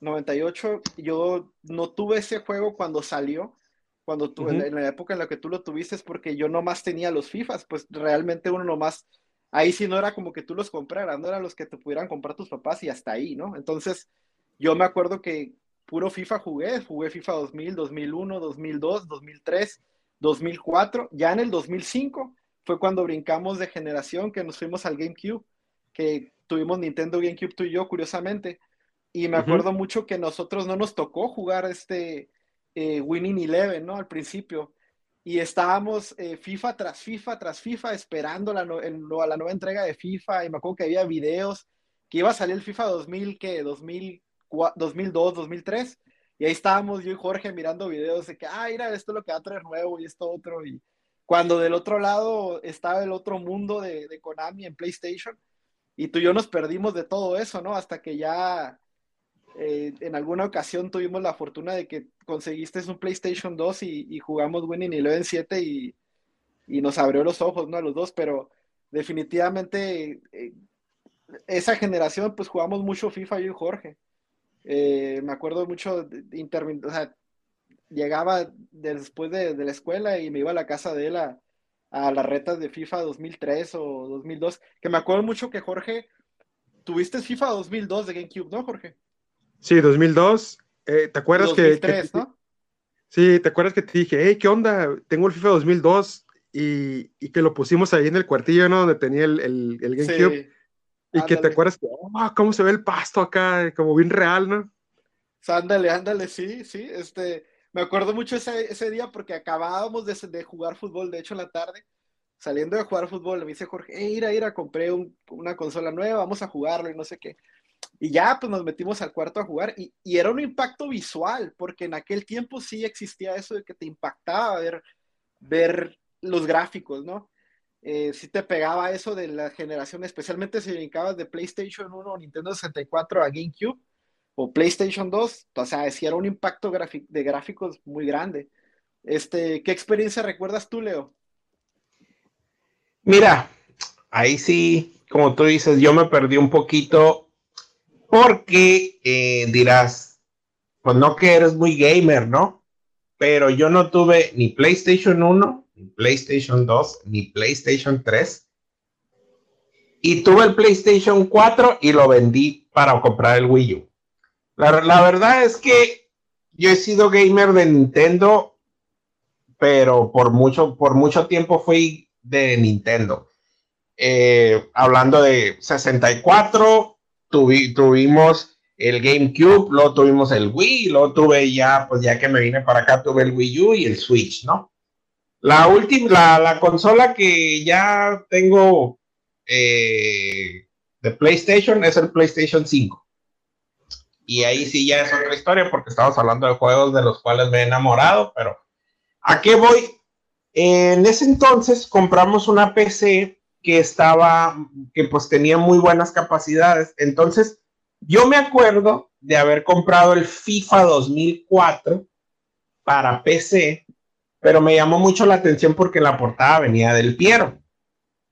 C: 98, yo no tuve ese juego cuando salió, cuando tuve, en, la época en la que tú lo tuviste, es porque yo nomás tenía los FIFAs, pues realmente uno nomás ahí sí no era como que tú los compraras, no eran los que te pudieran comprar tus papás y hasta ahí, ¿no? Entonces, yo me acuerdo que puro FIFA jugué, jugué FIFA 2000, 2001, 2002, 2003, 2004, ya en el 2005 fue cuando brincamos de generación que nos fuimos al GameCube, que tuvimos Nintendo GameCube tú y yo, curiosamente, y me acuerdo mucho que nosotros no nos tocó jugar este eh, Winning Eleven, ¿no? Al principio, y estábamos eh, FIFA tras FIFA tras FIFA esperando la, la nueva entrega de FIFA. Y me acuerdo que había videos que iba a salir el FIFA 2000, que 2002, 2003 y ahí estábamos yo y Jorge mirando videos de que, ah, mira, esto es lo que va a traer nuevo y esto otro y cuando del otro lado estaba el otro mundo de, de Konami en PlayStation y tú y yo nos perdimos de todo eso, ¿no? Hasta que ya eh, en alguna ocasión tuvimos la fortuna de que conseguiste un PlayStation 2 y, jugamos Winning Eleven 7 y, nos abrió los ojos, ¿no? A los dos, pero definitivamente eh, esa generación, pues jugamos mucho FIFA yo y Jorge. Eh, me acuerdo mucho de, llegaba después de, la escuela y me iba a la casa de él a, a las retas de FIFA 2003 o 2002, que me acuerdo mucho que Jorge, tuviste FIFA 2002 de GameCube, ¿no, Jorge?
A: Sí, 2002. Eh, ¿Te acuerdas que, ¿no? Sí, ¿te acuerdas que te dije, hey, ¿qué onda? Tengo el FIFA 2002 y, y que lo pusimos ahí en el cuartillo, ¿no? Donde tenía el, el, el GameCube. Y que te acuerdas que, oh, cómo se ve el pasto acá, como bien real, ¿no?
C: Ándale, ándale, sí, sí. Este, me acuerdo mucho ese, ese día porque acabábamos de, de, jugar fútbol, de hecho, en la tarde, saliendo de jugar fútbol, me dice Jorge, hey, ira, ira, compré una consola nueva, vamos a jugarlo y no sé qué. Y ya, pues nos metimos al cuarto a jugar y, y, era un impacto visual, porque en aquel tiempo sí existía eso de que te impactaba ver, ver los gráficos, ¿no? Eh, sí te pegaba eso de la generación, especialmente si brincabas de PlayStation 1 o Nintendo 64 a GameCube o PlayStation 2, o sea, sí era un impacto de gráficos muy grande. Este, ¿Qué experiencia recuerdas tú, Leo?
B: Mira, ahí sí, como tú dices, yo me perdí un poquito porque eh, dirás, pues no que eres muy gamer, ¿no? Pero yo no tuve ni PlayStation 1, ni PlayStation 2, ni PlayStation 3. y tuve el PlayStation 4 y lo vendí para comprar el Wii U. La, verdad es que yo he sido gamer de Nintendo, pero por mucho, por mucho tiempo fui de Nintendo. Eh, hablando de 64, tuvimos el GameCube, luego tuvimos el Wii, luego tuve ya, pues ya que me vine para acá, tuve el Wii U y el Switch, ¿no? La última, la, consola que ya tengo eh, de PlayStation es el PlayStation 5. Y ahí sí ya es otra historia porque estamos hablando de juegos de los cuales me he enamorado, pero ¿a qué voy? En ese entonces compramos una PC que estaba, que pues tenía muy buenas capacidades. Entonces, yo me acuerdo de haber comprado el FIFA 2004 para PC, pero me llamó mucho la atención porque la portada venía del Piero.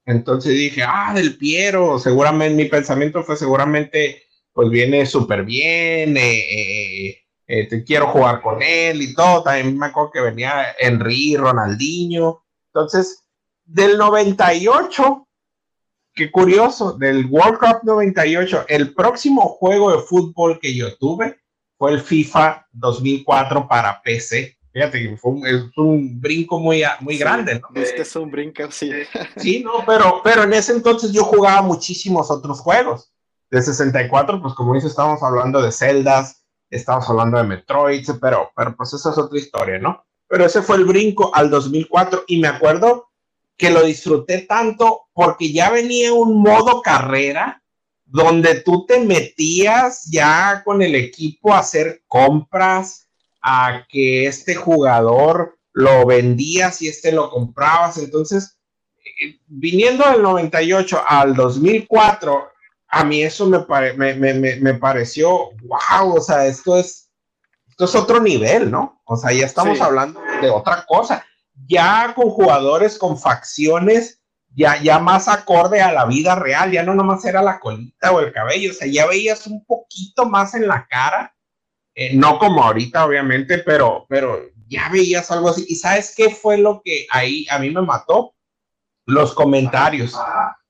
B: Entonces dije, ah, del Piero, seguramente mi pensamiento fue seguramente, pues viene súper bien, eh, eh, eh, te quiero jugar con él y todo. También me acuerdo que venía Henry, Ronaldinho. Entonces, del 98, qué curioso, del World Cup 98, el próximo juego de fútbol que yo tuve fue el FIFA 2004 para PC. Fíjate, fue un, es un brinco muy, muy grande, ¿no?
C: Este es un brinco, sí.
B: Sí, no, pero, pero en ese entonces yo jugaba muchísimos otros juegos. De 64, pues como dice, estábamos hablando de Zeldas, estamos hablando de Metroid, pero, pero pues esa es otra historia, ¿no? Pero ese fue el brinco al 2004 y me acuerdo que lo disfruté tanto porque ya venía un modo carrera donde tú te metías ya con el equipo a hacer compras, a que este jugador lo vendías y este lo comprabas. Entonces, eh, viniendo del 98 al 2004, a mí eso me, me, pareció, wow, o sea, esto es, esto es otro nivel, ¿no? O sea, ya estamos hablando de otra cosa ya con jugadores con facciones ya, ya más acorde a la vida real, ya no nomás era la colita o el cabello, o sea, ya veías un poquito más en la cara, eh, no como ahorita obviamente, pero, pero ya veías algo así. ¿Y sabes qué fue lo que ahí a mí me mató? Los comentarios.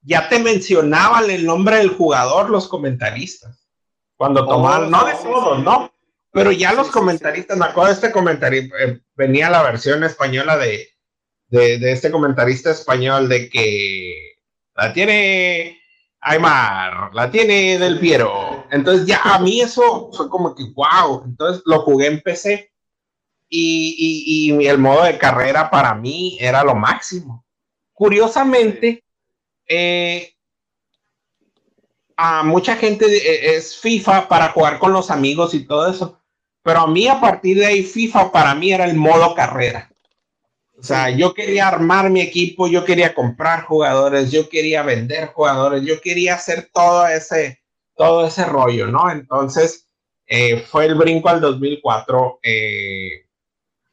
B: Ya te mencionaban el nombre del jugador los comentaristas. Cuando tomaron, no de todos, ¿no? Pero ya los comentaristas, me acuerdo de este comentario, eh, venía la versión española de, de, este comentarista español de que la tiene Aymar, la tiene Del Piero. Entonces ya a mí eso fue como que, wow, entonces lo jugué en y, y, el modo de carrera para mí era lo máximo. Curiosamente, eh, a mucha gente eh, es FIFA para jugar con los amigos y todo eso. Pero a mí a partir de ahí FIFA para mí era el modo carrera. O sea, yo quería armar mi equipo, yo quería comprar jugadores, yo quería vender jugadores, yo quería hacer todo ese, todo ese rollo, ¿no? Entonces, eh, fue el brinco al 2004, eh,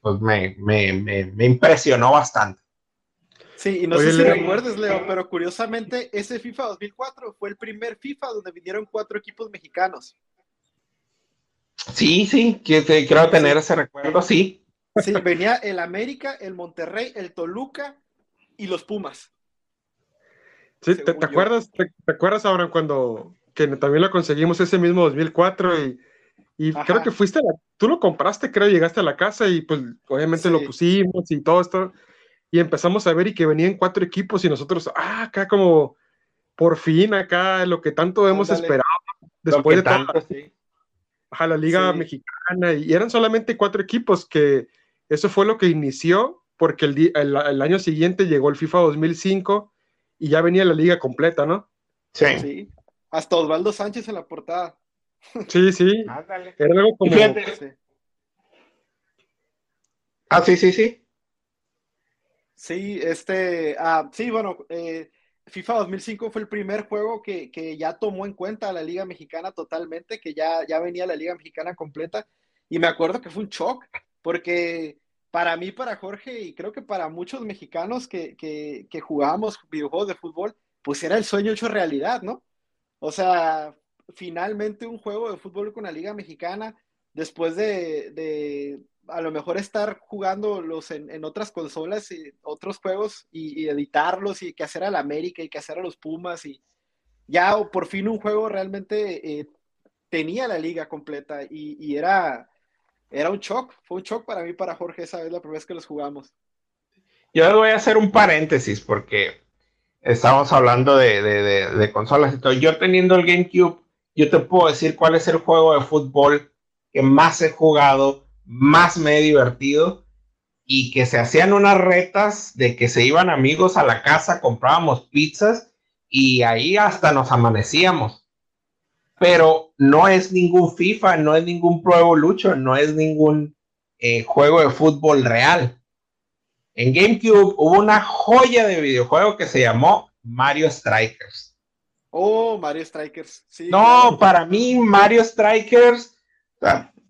B: pues me, me, me, impresionó bastante.
C: Sí, y no sé si recuerdas, Leo, pero curiosamente ese FIFA 2004 fue el primer FIFA donde vinieron cuatro equipos mexicanos.
B: Sí, sí, que, creo tener ese recuerdo, sí.
C: Sí, venía el América, el Monterrey, el Toluca y los Pumas.
A: Sí, ¿te, acuerdas, te, acuerdas ahora cuando que también lo conseguimos ese mismo 2004 y, y creo que fuiste, tú lo compraste, creo, llegaste a la casa y pues obviamente lo pusimos y todo esto y empezamos a ver y que venían cuatro equipos y nosotros, ah, acá como por fin acá lo que tanto hemos esperado después de tanto, a la Liga Mexicana y eran solamente cuatro equipos que eso fue lo que inició porque el, el, año siguiente llegó el FIFA 2005 y ya venía la liga completa, ¿no?
C: Sí. Hasta Osvaldo Sánchez en la portada.
A: Sí, sí. Era algo como...
B: Ah, sí, sí, sí.
C: Sí, este, ah, sí, bueno, eh, FIFA 2005 fue el primer juego que, ya tomó en cuenta a la Liga Mexicana totalmente, que ya, ya venía la Liga Mexicana completa. Y me acuerdo que fue un shock, porque para mí, para Jorge, y creo que para muchos mexicanos que, que, jugábamos videojuegos de fútbol, pues era el sueño hecho realidad, ¿no? O sea, finalmente un juego de fútbol con la Liga Mexicana, después de a lo mejor estar jugándolos en, en otras consolas y otros juegos y, editarlos y que hacer a la América y que hacer a los Pumas y ya por fin un juego realmente eh, tenía la liga completa y, era, era un shock, fue un shock para mí, para Jorge, esa vez la primera vez que los jugamos.
B: Yo voy a hacer un paréntesis porque estamos hablando de, de, consolas y todo. Yo teniendo el GameCube, yo te puedo decir cuál es el juego de fútbol que más he jugado, más me he divertido y que se hacían unas retas de que se iban amigos a la casa, comprábamos pizzas y ahí hasta nos amanecíamos. Pero no es ningún FIFA, no es ningún Pro Evolution, no es ningún eh, juego de fútbol real. En GameCube hubo una joya de videojuego que se llamó Mario Strikers.
C: Oh, Mario Strikers. Sí,
B: no, para mí Mario Strikers,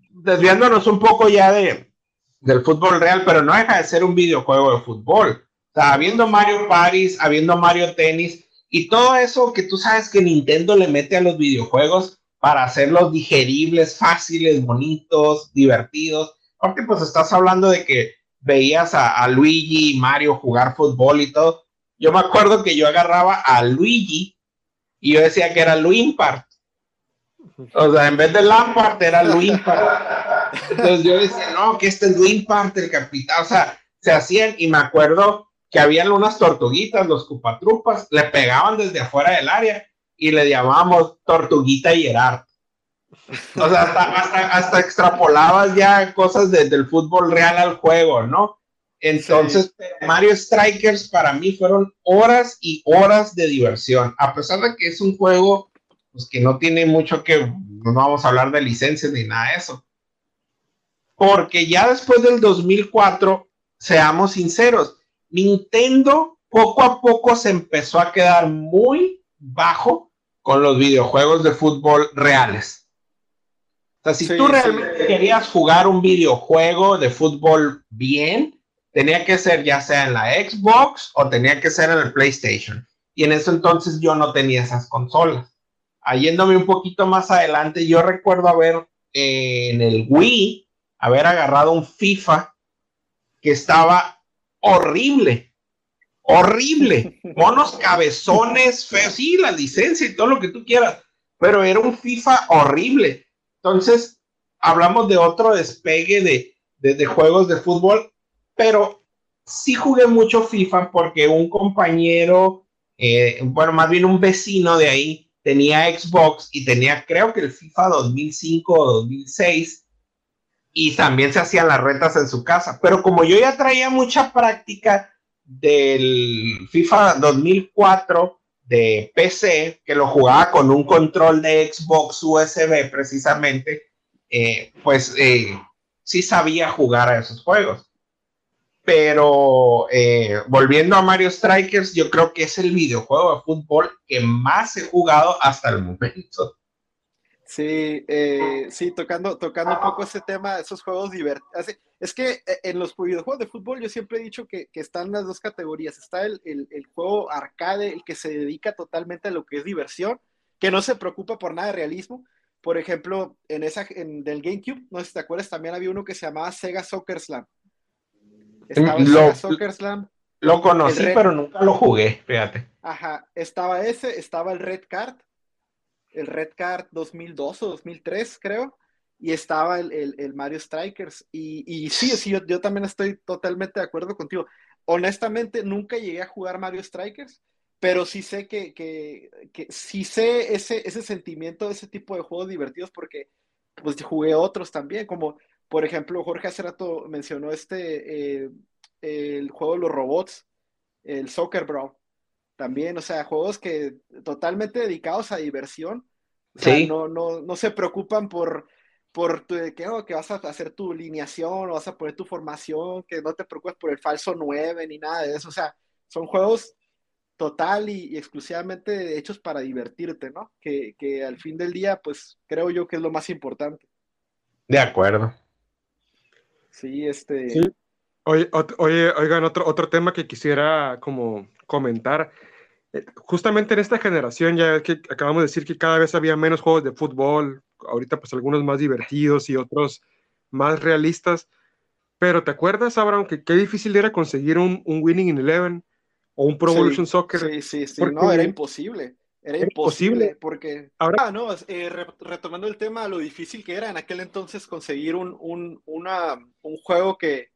B: desviándonos un poco ya de, del fútbol real, pero no deja de ser un videojuego de fútbol. O sea, habiendo Mario Paris, habiendo Mario Tennis, y todo eso que tú sabes que Nintendo le mete a los videojuegos para hacerlos digeribles, fáciles, bonitos, divertidos. Porque pues estás hablando de que veías a, Luigi y Mario jugar fútbol y todo. Yo me acuerdo que yo agarraba a Luigi y yo decía que era Luimpart. O sea, en vez de Lampard era Luimpart. Entonces yo decía, no, que este es Luimpart, el capitán. O sea, se hacían y me acuerdo que habían unas tortuguitas, los cupatrupas, le pegaban desde afuera del área y le llamábamos Tortuguita y Gerard. O sea, hasta, extrapolabas ya cosas del fútbol real al juego, ¿no? Entonces, Mario Strikers para mí fueron horas y horas de diversión, a pesar de que es un juego pues, que no tiene mucho que, no vamos a hablar de licencias ni nada de eso. Porque ya después del 2004, seamos sinceros, Nintendo poco a poco se empezó a quedar muy bajo con los videojuegos de fútbol reales. O sea, si tú realmente querías jugar un videojuego de fútbol bien, tenía que ser ya sea en la Xbox o tenía que ser en el PlayStation. Y en eso entonces yo no tenía esas consolas. Yéndome un poquito más adelante, yo recuerdo haber eh, en el Wii, haber agarrado un FIFA que estaba horrible, horrible. Monos cabezones, feos, sí, la licencia y todo lo que tú quieras, pero era un FIFA horrible. Entonces, hablamos de otro despegue de, de, juegos de fútbol, pero sí jugué mucho FIFA porque un compañero, eh, bueno, más bien un vecino de ahí, tenía Xbox y tenía, creo que el FIFA 2005 o 2006 y también se hacían las retas en su casa. Pero como yo ya traía mucha práctica del FIFA 2004 de PC, que lo jugaba con un control de Xbox USB precisamente, eh, pues eh, sí sabía jugar a esos juegos. Pero eh, volviendo a Mario Strikers, yo creo que es el videojuego de fútbol que más he jugado hasta el momento.
C: Sí, eh, sí, tocando, tocando un poco ese tema, esos juegos divertidos. Es que eh, en los videojuegos de fútbol yo siempre he dicho que, están las dos categorías. Está el, juego arcade, el que se dedica totalmente a lo que es diversión, que no se preocupa por nada de realismo. Por ejemplo, en esa, en del GameCube, no sé si te acuerdas, también había uno que se llamaba Sega Soccer Slam.
B: Estaba lo, Sega Soccer Slam. Lo conocí, pero nunca lo jugué, fíjate.
C: Ajá, estaba ese, estaba el Red Card, el Red Card 2002 o 2003, creo, y estaba el, Mario Strikers. Y, sí, sí yo, también estoy totalmente de acuerdo contigo. Honestamente, nunca llegué a jugar Mario Strikers, pero sí sé que, que, sí sé ese, ese sentimiento de ese tipo de juegos divertidos porque pues jugué otros también, como por ejemplo, Jorge hace rato mencionó este, eh, el juego de los robots, el Soccer Bro también, o sea, juegos que totalmente dedicados a diversión. O sea, no, no, no se preocupan por, por tu, que, oh, que vas a hacer tu lineación o vas a poner tu formación, que no te preocupes por el falso 9 ni nada de eso. O sea, son juegos total y, exclusivamente hechos para divertirte, ¿no? Que, que, al fin del día, pues creo yo que es lo más importante.
B: De acuerdo.
C: Sí, este.
A: Oye, oye, oigan, otro, otro tema que quisiera como comentar justamente en esta generación, ya que acabamos de decir que cada vez había menos juegos de fútbol, ahorita pues algunos más divertidos y otros más realistas, pero ¿te acuerdas, Abraham, que qué difícil era conseguir un, un Winning in Eleven o un Pro Evolution Soccer?
C: Sí, sí, sí, no, era imposible. Era imposible, porque, ahora, no, eh, retomando el tema, lo difícil que era en aquel entonces conseguir un, un, una, un juego que,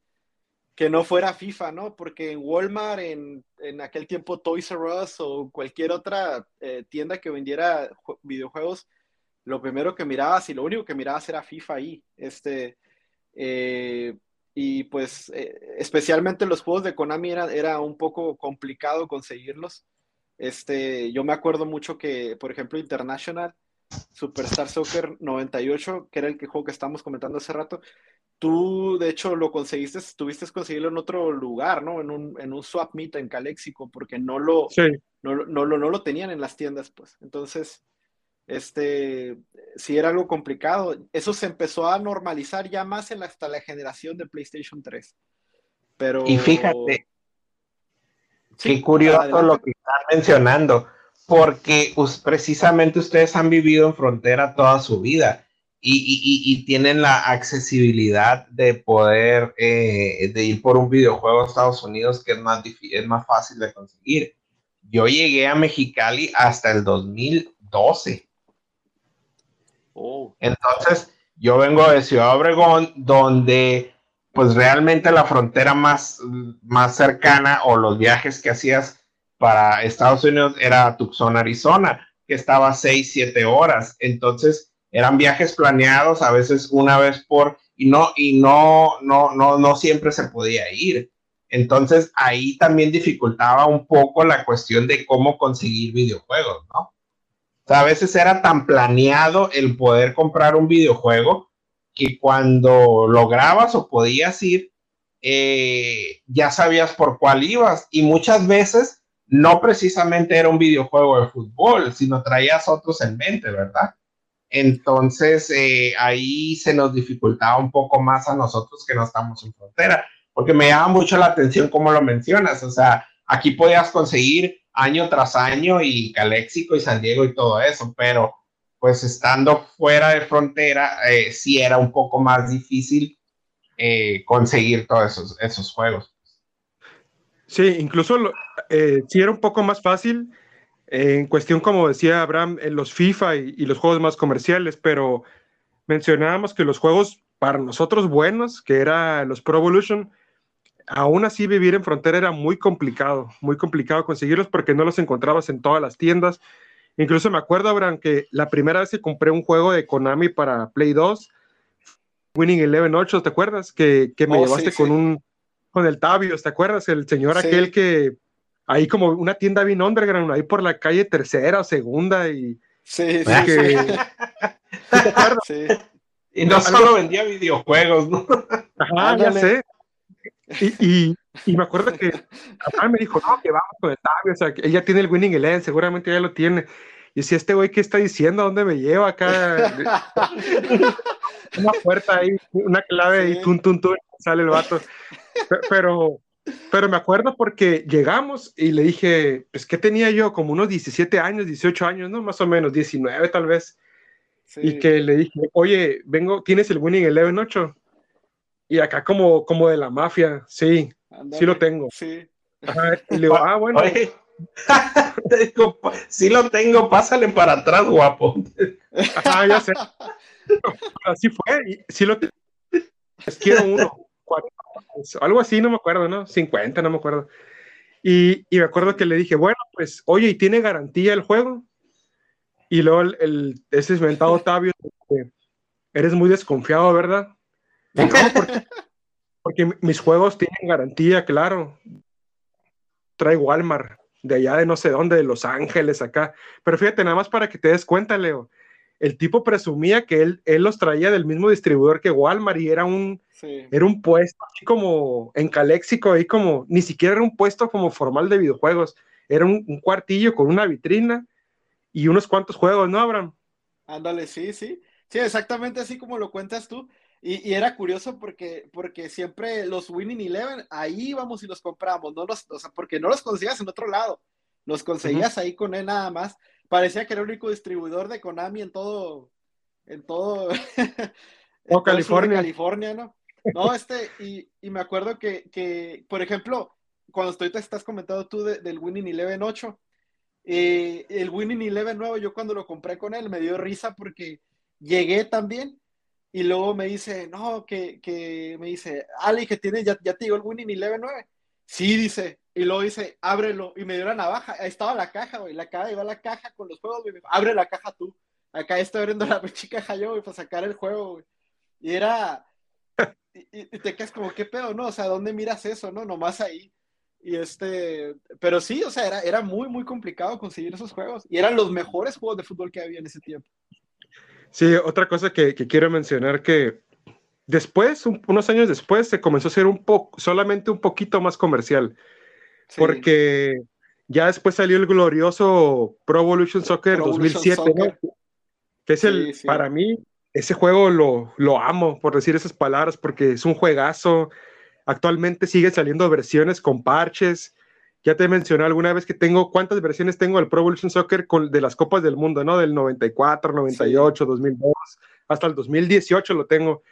C: que no fuera FIFA, ¿no? Porque en Walmart, en, en aquel tiempo Toys R Us o cualquier otra eh, tienda que vendiera videojuegos, lo primero que mirabas y lo único que mirabas era FIFA ahí. Este, eh, y pues eh, especialmente los juegos de Konami era, era un poco complicado conseguirlos. Este, yo me acuerdo mucho que, por ejemplo, International, Superstar Soccer 98, que era el juego que estábamos comentando hace rato, tú de hecho lo conseguiste, tuviste que conseguirlo en otro lugar, ¿no? En un, en un swap meet en Calexico, porque no lo, no, no, no, lo tenían en las tiendas, pues. Entonces, este, sí era algo complicado. Eso se empezó a normalizar ya más en hasta la generación de PlayStation 3. Pero...
B: Y fíjate, qué curioso lo que están mencionando, porque precisamente ustedes han vivido en frontera toda su vida. Y, tienen la accesibilidad de poder eh, de ir por un videojuego a Estados Unidos que es más, es más fácil de conseguir. Yo llegué a Mexicali hasta el 2012. Oh. Entonces, yo vengo de Ciudad Obregón, donde pues realmente la frontera más, más cercana o los viajes que hacías para Estados Unidos era Tucson, Arizona, que estaba a 6, 7 horas. Entonces, eran viajes planeados, a veces una vez por, y no, y no, no, no, no siempre se podía ir. Entonces, ahí también dificultaba un poco la cuestión de cómo conseguir videojuegos, ¿no? a veces era tan planeado el poder comprar un videojuego que cuando lograbas o podías ir, eh, ya sabías por cuál ibas. Y muchas veces no precisamente era un videojuego de fútbol, sino traías otros en mente, ¿verdad? Entonces eh, ahí se nos dificultaba un poco más a nosotros que no estamos en frontera, porque me llama mucho la atención cómo lo mencionas, o sea, aquí podías conseguir año tras año y Caléxico y San Diego y todo eso, pero pues estando fuera de frontera, eh, sí era un poco más difícil eh, conseguir todos esos juegos.
A: Sí, incluso eh, sí era un poco más fácil en cuestión, como decía Abraham, en los FIFA y, y, los juegos más comerciales, pero mencionábamos que los juegos para nosotros buenos, que era los Pro Evolution, aún así vivir en frontera era muy complicado, muy complicado conseguirlos porque no los encontrabas en todas las tiendas. Incluso me acuerdo, Abraham, que la primera vez que compré un juego de Konami para Play 2, Winning Eleven 8, ¿te acuerdas? Que, me oh, llevaste con un con el Tavios, ¿te acuerdas? El señor aquel que ahí como una tienda bien underground, ahí por la calle tercera o segunda y
C: sí, sí,
B: sí. Y no solo vendía videojuegos, ¿no?
A: Ajá, ya sé. Y, y, me acuerdo que papá me dijo, no, que vamos con el Tabio, o sea, que ella tiene el Winning Eleven, seguramente ya lo tiene. Y si este güey, ¿qué está diciendo? ¿A dónde me lleva acá? una puerta ahí, una clave y tun, tun, tun, sale el vato. Pero, pero me acuerdo porque llegamos y le dije, pues, ¿qué tenía yo? Como unos 17 años, 18 años, ¿no? Más o menos, 19 tal vez. Y que le dije, oye, vengo, ¿tienes el Winning Eleven 8? Y acá como, como de la mafia, sí, sí lo tengo.
C: Sí.
A: y le digo, ah, bueno.
B: sí lo tengo, pásale para atrás, guapo.
A: Ajá, ya sé. Así fue, y sí lo tengo. Quiero uno, algo así, no me acuerdo, ¿no? 50, no me acuerdo. Y, y, me acuerdo que le dije, bueno, pues, oye, ¿y tiene garantía el juego? Y luego el, el ese inventado Otavio, eres muy desconfiado, ¿verdad? porque, mis juegos tienen garantía, claro. Trae Walmart, de allá de no sé dónde, de Los Ángeles, acá. Pero fíjate, nada más para que te des cuenta, Leo. El tipo presumía que él, él los traía del mismo distribuidor que Walmart y era un, era un puesto así como en Caléxico, ahí como, ni siquiera era un puesto como formal de videojuegos. Era un, un cuartillo con una vitrina y unos cuantos juegos, ¿no, Abraham?
C: Ándale, sí, sí. Sí, exactamente así como lo cuentas tú. Y, era curioso porque, porque siempre los Winning Eleven, ahí íbamos y los compramos, no los, o sea, porque no los conseguías en otro lado, los conseguías ahí con él nada más. Parecía que era el único distribuidor de Konami en todo, en todo,
A: en California.
C: California, ¿no? No, este, y, y me acuerdo que, que, por ejemplo, cuando estoy, te estás comentando tú del Winning Eleven 8, eh, el Winning Eleven nuevo, yo cuando lo compré con él me dio risa porque llegué también y luego me dice, no, que, que me dice, Ali, que tiene, ya, ya te digo el Winning Eleven 9. Sí, dice, y luego dice, ábrelo, y me dio la navaja, ahí estaba la caja, güey, la caja, iba la caja con los juegos, güey, abre la caja tú, acá estoy abriendo la caja yo, güey, para sacar el juego, güey, y era, y, te quedas como, ¿qué pedo, no? O sea, ¿dónde miras eso, no? Nomás ahí, y este, pero sí, o sea, era, era muy, muy complicado conseguir esos juegos, y eran los mejores juegos de fútbol que había en ese tiempo.
A: Sí, otra cosa que, que quiero mencionar que después, unos años después, se comenzó a ser un poco, solamente un poquito más comercial. Porque ya después salió el glorioso Pro Evolution Soccer 2007, que es el, para mí, ese juego lo, lo amo, por decir esas palabras, porque es un juegazo. Actualmente sigue saliendo versiones con parches. Ya te mencioné alguna vez que tengo, ¿cuántas versiones tengo del Pro Evolution Soccer con, de las Copas del Mundo, ¿no? Del 94, 98, 2002, hasta el 2018 lo tengo.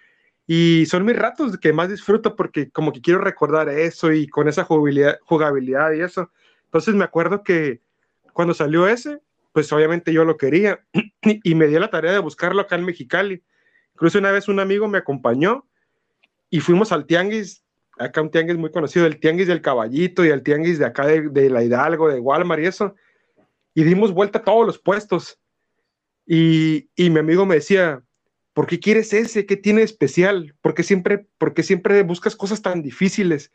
A: Y son mis ratos que más disfruto porque como que quiero recordar eso y con esa jugabilidad, jugabilidad y eso. Entonces me acuerdo que cuando salió ese, pues obviamente yo lo quería y me dio la tarea de buscarlo acá en Mexicali. Incluso una vez un amigo me acompañó y fuimos al tianguis, acá un tianguis muy conocido, el tianguis del caballito y el tianguis de acá de, de la Hidalgo, de Walmart y eso. Y dimos vuelta a todos los puestos. Y, y mi amigo me decía, ¿por qué quieres ese? ¿Qué tiene especial? ¿Por qué siempre, porque siempre buscas cosas tan difíciles?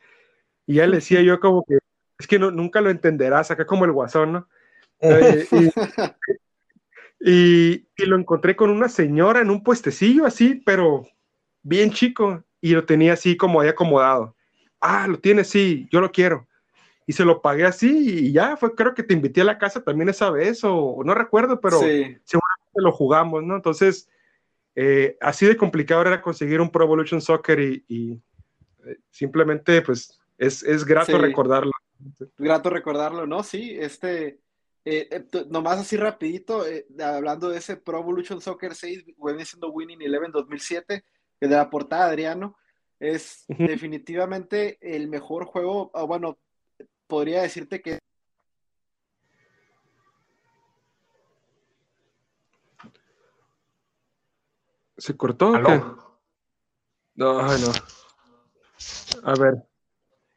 A: Y ya le decía yo como que, es que no, nunca lo entenderás, acá como el guasón, ¿no? Eh, y, y, lo encontré con una señora en un puestecillo así, pero bien chico, y lo tenía así como ahí acomodado. Ah, lo tiene, sí, yo lo quiero. Y se lo pagué así y ya, fue, creo que te invité a la casa también esa vez, o no recuerdo, pero seguramente lo jugamos, ¿no? Entonces, eh, así de complicado era conseguir un Pro Evolution Soccer y, eh, simplemente pues es, es grato recordarlo.
C: Grato recordarlo, ¿no? Sí, este, eh, nomás así rapidito, hablando de ese Pro Evolution Soccer 6, viene siendo Winning Eleven 2007, de la portada Adriano, es definitivamente el mejor juego, bueno, podría decirte que
A: ¿Se cortó? No, no. A ver.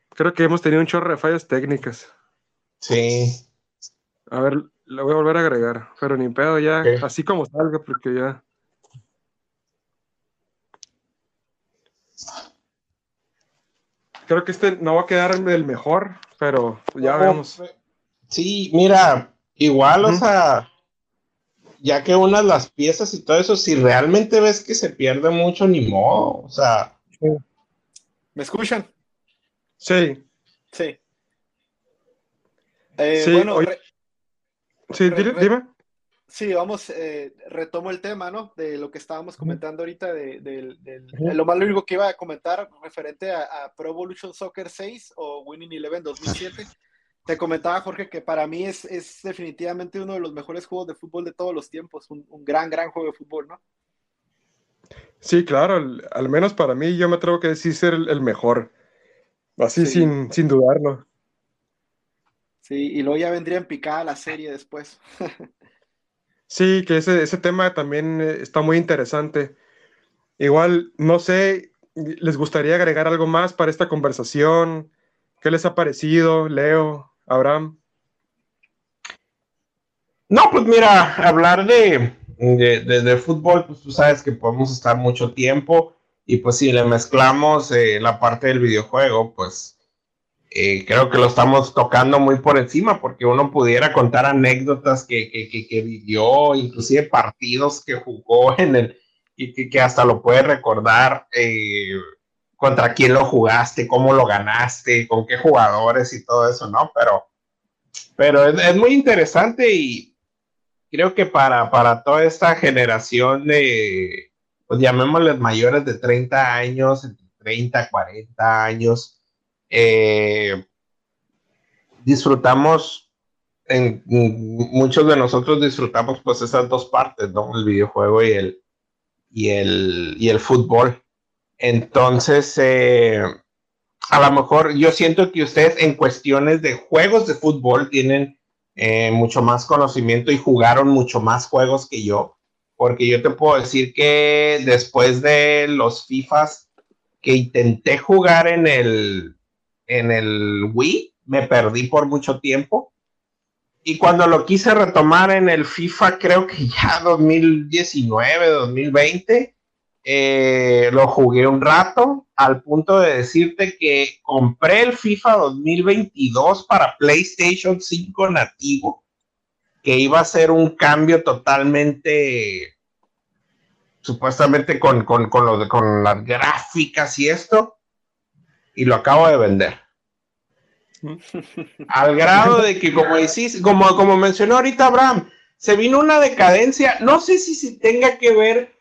A: Creo que hemos tenido un chorro de fallas técnicas.
B: Sí.
A: A ver, lo voy a volver a agregar. Pero ni pedo ya. Así como salga, porque ya. Creo que este no va a quedar el mejor, pero ya vemos.
B: Sí, mira, igual, o sea, ya que unas las piezas y todo eso, si realmente ves que se pierde mucho, ni modo, o sea.
C: ¿Me escuchan?
A: Sí.
C: Sí. Eh, bueno,
A: sí, dime.
C: Sí, vamos, eh, retomo el tema, ¿no? De lo que estábamos comentando ahorita, de, lo más único que iba a comentar referente a, a, Pro Evolution Soccer 6 o Winning Eleven 2007 te comentaba, Jorge, que para mí es, es, definitivamente uno de los mejores juegos de fútbol de todos los tiempos, un, gran, gran juego de fútbol, ¿no?
A: Sí, claro, al menos para mí yo me atrevo que decir ser el, mejor, así sin, sin dudarlo.
C: Sí, y luego ya vendría en picada la serie después.
A: sí, que ese, ese tema también eh, está muy interesante. Igual, no sé, ¿les gustaría agregar algo más para esta conversación? ¿Qué les ha parecido, Leo? Abraham.
B: No, pues mira, hablar de, de, fútbol, pues tú sabes que podemos estar mucho tiempo y pues si le mezclamos eh, la parte del videojuego, pues eh, creo que lo estamos tocando muy por encima porque uno pudiera contar anécdotas que, que, vivió, inclusive partidos que jugó en el y que, hasta lo puede recordar. Eh, contra quién lo jugaste, cómo lo ganaste, con qué jugadores y todo eso, ¿no? Pero, pero es, muy interesante y creo que para, para toda esta generación de, pues llamémosles mayores de 30 años, entre 30, 40 años, eh, disfrutamos, muchos de nosotros disfrutamos pues esas dos partes, ¿no? El videojuego y el, y el, y el fútbol. Entonces, eh, a lo mejor yo siento que ustedes en cuestiones de juegos de fútbol tienen eh, mucho más conocimiento y jugaron mucho más juegos que yo, porque yo te puedo decir que después de los FIFAs que intenté jugar en el, en el Wii, me perdí por mucho tiempo. Y cuando lo quise retomar en el FIFA, creo que ya 2019, 2020, eh, lo jugué un rato al punto de decirte que compré el FIFA 2022 para PlayStation 5 nativo, que iba a ser un cambio totalmente, supuestamente con, con, con, con las gráficas y esto, y lo acabo de vender. Al grado de que, como decís, como, como mencionó ahorita Abraham, se vino una decadencia, no sé si se tenga que ver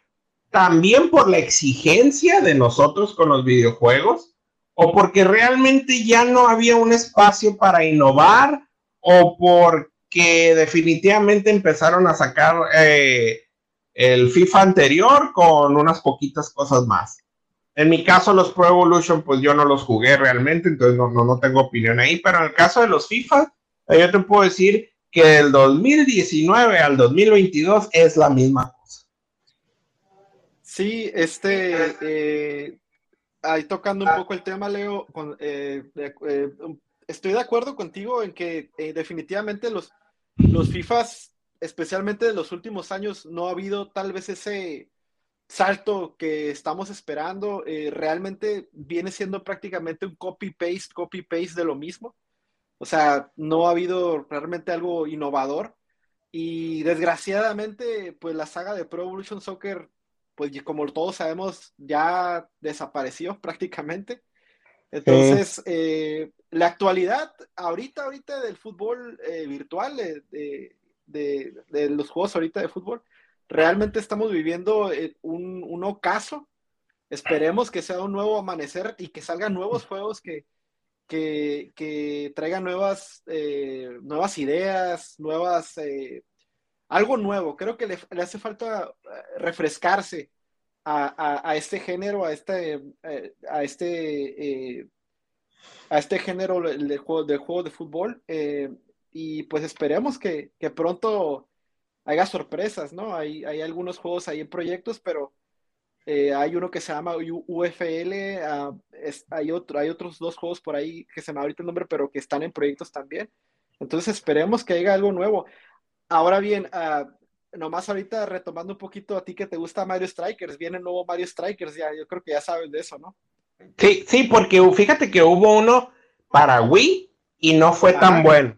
B: también por la exigencia de nosotros con los videojuegos o porque realmente ya no había un espacio para innovar o porque definitivamente empezaron a sacar eh, el FIFA anterior con unas poquitas cosas más. En mi caso, los Pro Evolution, pues yo no los jugué realmente, entonces no, no, no tengo opinión ahí, pero en el caso de los FIFA, yo te puedo decir que del 2019 al 2022 es la misma
C: Sí, este, eh, ahí tocando un poco el tema, Leo, eh, eh, estoy de acuerdo contigo en que definitivamente los, los FIFAs, especialmente de los últimos años, no ha habido tal vez ese salto que estamos esperando. realmente viene siendo prácticamente un copy-paste, copy-paste de lo mismo. O sea, no ha habido realmente algo innovador. Y desgraciadamente, pues la saga de Pro Evolution Soccer pues como todos sabemos, ya desapareció prácticamente. Entonces, eh, la actualidad ahorita, ahorita del fútbol eh, virtual, de, de, los juegos ahorita de fútbol, realmente estamos viviendo eh, un, un, ocaso. Esperemos que sea un nuevo amanecer y que salgan nuevos juegos que, que, que traigan nuevas, nuevas ideas, nuevas algo nuevo. Creo que le, hace falta eh, refrescarse a, este género, a este, eh, a este, eh, a este género de juego, de juego de fútbol. y pues esperemos que, pronto haya sorpresas, ¿no? Hay, hay algunos juegos ahí en proyectos, pero hay uno que se llama UFL, ah, hay, otro, hay otros dos juegos por ahí que se me ahorita el nombre, pero que están en proyectos también. Entonces esperemos que haya algo nuevo. Ahora bien, uh, nomás ahorita retomando un poquito a ti que te gusta Mario Strikers, viene el nuevo Mario Strikers, ya, yo creo que ya sabes de eso, ¿no?
B: Sí, sí, porque fíjate que hubo uno para Wii y no fue tan bueno.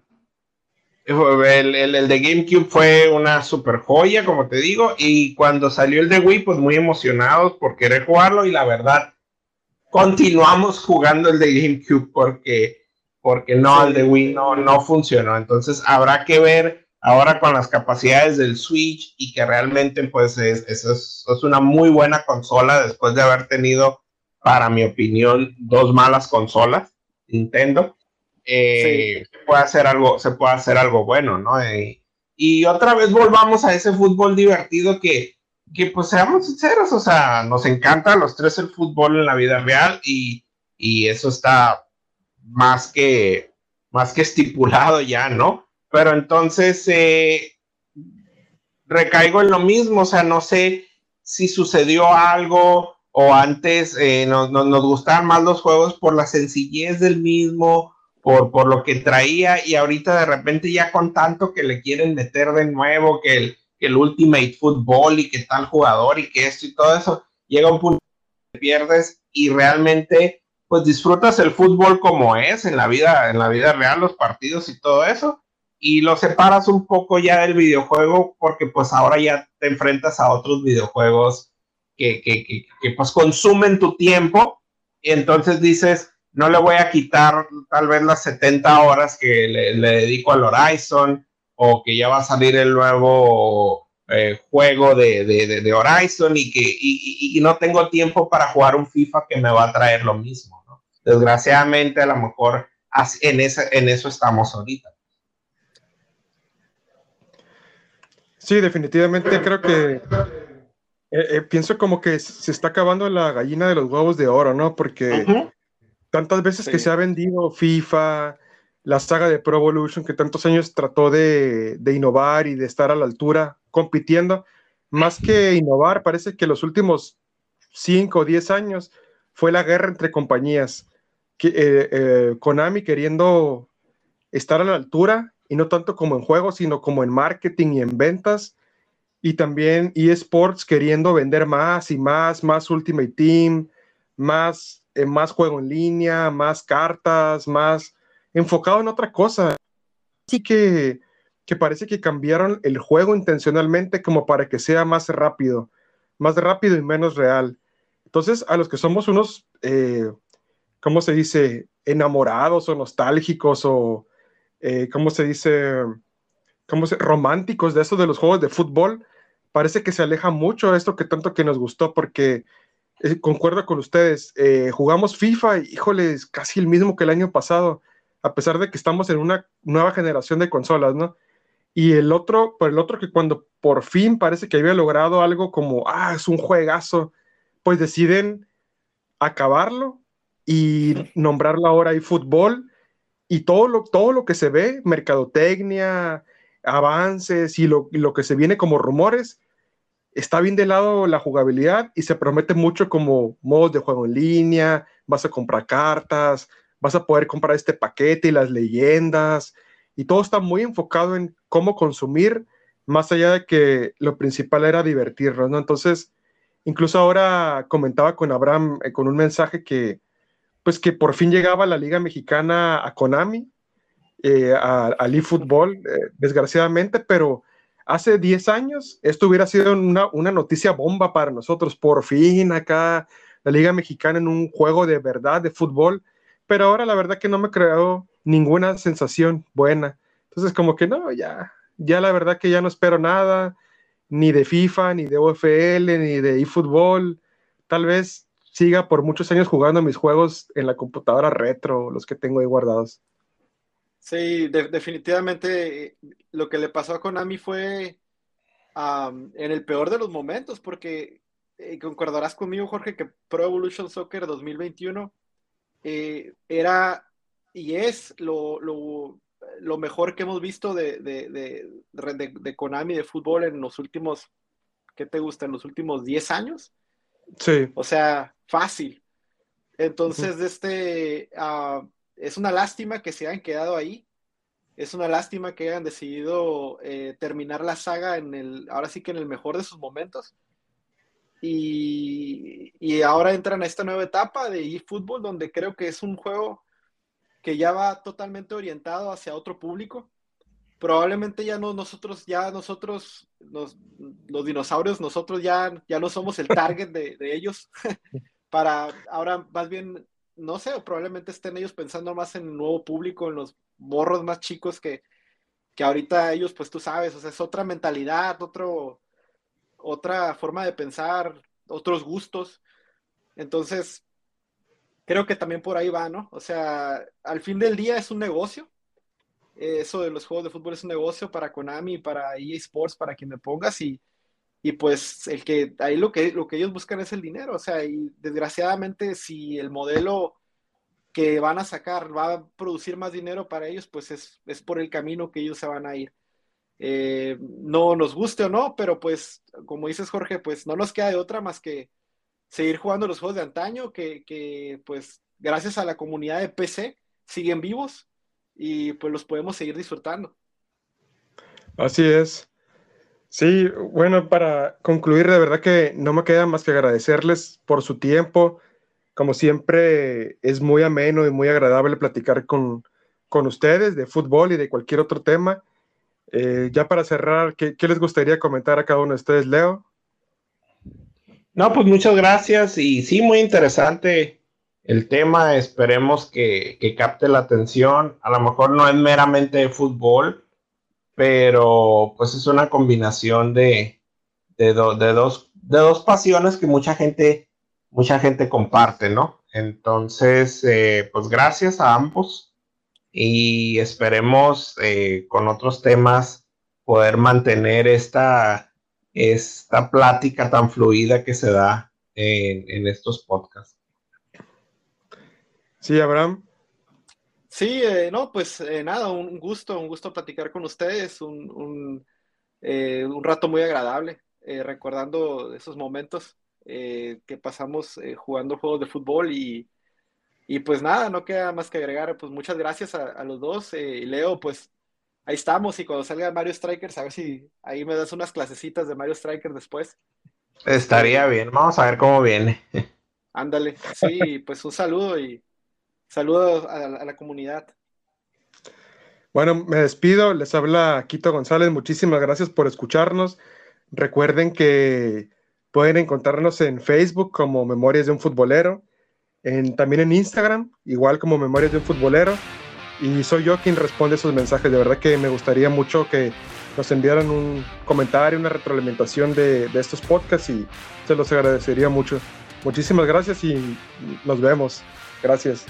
B: El, el, de GameCube fue una super joya, como te digo, y cuando salió el de Wii, pues muy emocionados por querer jugarlo y la verdad, continuamos jugando el de GameCube porque, porque no, el de Wii no, no funcionó. Entonces habrá que ver ahora con las capacidades del Switch y que realmente pues es, es, una muy buena consola después de haber tenido, para mi opinión, dos malas consolas, Nintendo, eh, se, puede hacer algo, se puede hacer algo bueno, ¿no? Eh, y otra vez volvamos a ese fútbol divertido que, que, pues seamos sinceros, o sea, nos encanta a los tres el fútbol en la vida real y, y eso está más que, más que estipulado ya, ¿no? Pero entonces eh, recaigo en lo mismo, o sea, no sé si sucedió algo o antes eh, nos, nos, gustaban más los juegos por la sencillez del mismo, por, por lo que traía y ahorita de repente ya con tanto que le quieren meter de nuevo, que el, el Ultimate Football y que tal jugador y que esto y todo eso, llega un punto que pierdes y realmente pues disfrutas el fútbol como es en la vida, en la vida real, los partidos y todo eso, y lo separas un poco ya del videojuego porque pues ahora ya te enfrentas a otros videojuegos que, que, que, pues consumen tu tiempo y entonces dices, no le voy a quitar tal vez las 70 horas que le, dedico al Horizon o que ya va a salir el nuevo eh, juego de, de, de, Horizon y que y, y, no tengo tiempo para jugar un FIFA que me va a traer lo mismo. Desgraciadamente a lo mejor en, esa, en eso estamos ahorita.
A: Sí, definitivamente creo que eh, eh, pienso como que se está acabando la gallina de los huevos de oro, ¿no? Porque tantas veces que se ha vendido FIFA, la saga de Pro Evolution que tantos años trató de, de innovar y de estar a la altura compitiendo. Más que innovar, parece que los últimos 5 o 10 años fue la guerra entre compañías. Que, eh, eh, Konami queriendo estar a la altura y no tanto como en juegos, sino como en marketing y en ventas. Y también eSports queriendo vender más y más, más Ultimate Team, más, eh, más juego en línea, más cartas, más enfocado en otra cosa. Así que, que parece que cambiaron el juego intencionalmente como para que sea más rápido, más rápido y menos real. Entonces, a los que somos unos, eh, ¿cómo se dice? Enamorados o nostálgicos o, eh, ¿cómo se dice? ¿Cómo románticos de eso de los juegos de fútbol, parece que se aleja mucho de esto que tanto que nos gustó, porque eh, concuerdo con ustedes, eh, jugamos FIFA, y, híjole, es casi el mismo que el año pasado, a pesar de que estamos en una nueva generación de consolas, ¿no? Y el otro, por el otro que cuando por fin parece que había logrado algo como, ah, es un juegazo, pues deciden acabarlo y nombrarlo ahora eFootball y todo lo, todo lo que se ve, mercadotecnia, avances y lo, lo, que se viene como rumores, está bien de lado la jugabilidad y se promete mucho como modos de juego en línea, vas a comprar cartas, vas a poder comprar este paquete y las leyendas y todo está muy enfocado en cómo consumir más allá de que lo principal era divertirnos, ¿no? Entonces, Incluso ahora comentaba con Abraham eh, con un mensaje que, pues que por fin llegaba la Liga Mexicana a Konami, eh, al eFootball, eh, desgraciadamente, pero hace 10 años esto hubiera sido una, noticia bomba para nosotros. Por fin acá la Liga Mexicana en un juego de verdad de fútbol, pero ahora la verdad que no me creado ninguna sensación buena. Entonces como que no, ya, ya la verdad que ya no espero nada ni de FIFA, ni de UFL, ni de eFootball. Tal vez siga por muchos años jugando mis juegos en la computadora retro, los que tengo ahí guardados.
C: Sí, definitivamente lo que le pasó a Konami fue en el peor de los momentos, porque eh, concordarás conmigo, Jorge, que Pro Evolution Soccer 2021 eh, era y es lo, lo mejor que hemos visto de, de, Konami de fútbol en los últimos, ¿qué te gusta? En los últimos 10 años.
A: Sí.
C: O sea, fácil. Entonces, este, uh, es una lástima que se hayan quedado ahí. Es una lástima que hayan decidido eh, terminar la saga en el, ahora sí que en el mejor de sus momentos. Y, y ahora entran a esta nueva etapa de eFootball, donde creo que es un juego que ya va totalmente orientado hacia otro público. Probablemente ya no nosotros, ya nosotros, los, dinosaurios, nosotros ya, ya no somos el target de, ellos. Para ahora, más bien, no sé, probablemente estén ellos pensando más en el nuevo público, en los morros más chicos que, que ahorita ellos, pues tú sabes, o sea, es otra mentalidad, otro, otra forma de pensar, otros gustos. Entonces, creo que también por ahí va, ¿no? O sea, al fin del día es un negocio. Eso de los juegos de fútbol es un negocio para Konami, para EA Sports, para quien me pongas y, y pues el que ahí lo que, lo que ellos buscan es el dinero. O sea, y desgraciadamente si el modelo que van a sacar va a producir más dinero para ellos, pues es, es por el camino que ellos se van a ir. Eh, no nos guste o no, pero pues como dices Jorge, pues no nos queda de otra más que seguir jugando los juegos de antaño que, pues gracias a la comunidad de PC siguen vivos y pues los podemos seguir disfrutando.
A: Así es. Sí, bueno, para concluir, de verdad que no me queda más que agradecerles por su tiempo. Como siempre, es muy ameno y muy agradable platicar con, ustedes de fútbol y de cualquier otro tema. Eh, ya para cerrar, ¿qué, ¿qué, les gustaría comentar a cada uno de ustedes, Leo?
B: No, pues muchas gracias y sí, muy interesante el tema. Esperemos que, capte la atención. A lo mejor no es meramente fútbol, pero pues es una combinación de, de, dos, de dos pasiones que mucha gente, mucha gente comparte, ¿no? Entonces, eh, pues gracias a ambos y esperemos eh, con otros temas poder mantener esta esta plática tan fluida que se da en, estos podcasts.
A: Sí, Abraham.
C: Sí, eh, no, pues eh, nada, un gusto, un gusto platicar con ustedes, un, un, eh, un rato muy agradable, recordando esos momentos que pasamos jugando juegos de fútbol y, y, pues nada, no queda más que agregar, pues muchas gracias a, a los dos. Leo, pues ahí estamos y cuando salga Mario Strikers, a ver si ahí me das unas clasecitas de Mario Strikers después.
B: Estaría bien, vamos a ver cómo viene.
C: Ándale, sí, pues un saludo y saludos a, la comunidad.
A: Bueno, me despido, les habla Quito González, muchísimas gracias por escucharnos. Recuerden que pueden encontrarnos en Facebook como Memorias de un Futbolero, en, también en Instagram, igual como Memorias de un Futbolero y soy yo quien responde esos mensajes. De verdad que me gustaría mucho que nos enviaran un comentario, una retroalimentación de, de estos podcasts y se los agradecería mucho. Muchísimas gracias y nos vemos. Gracias.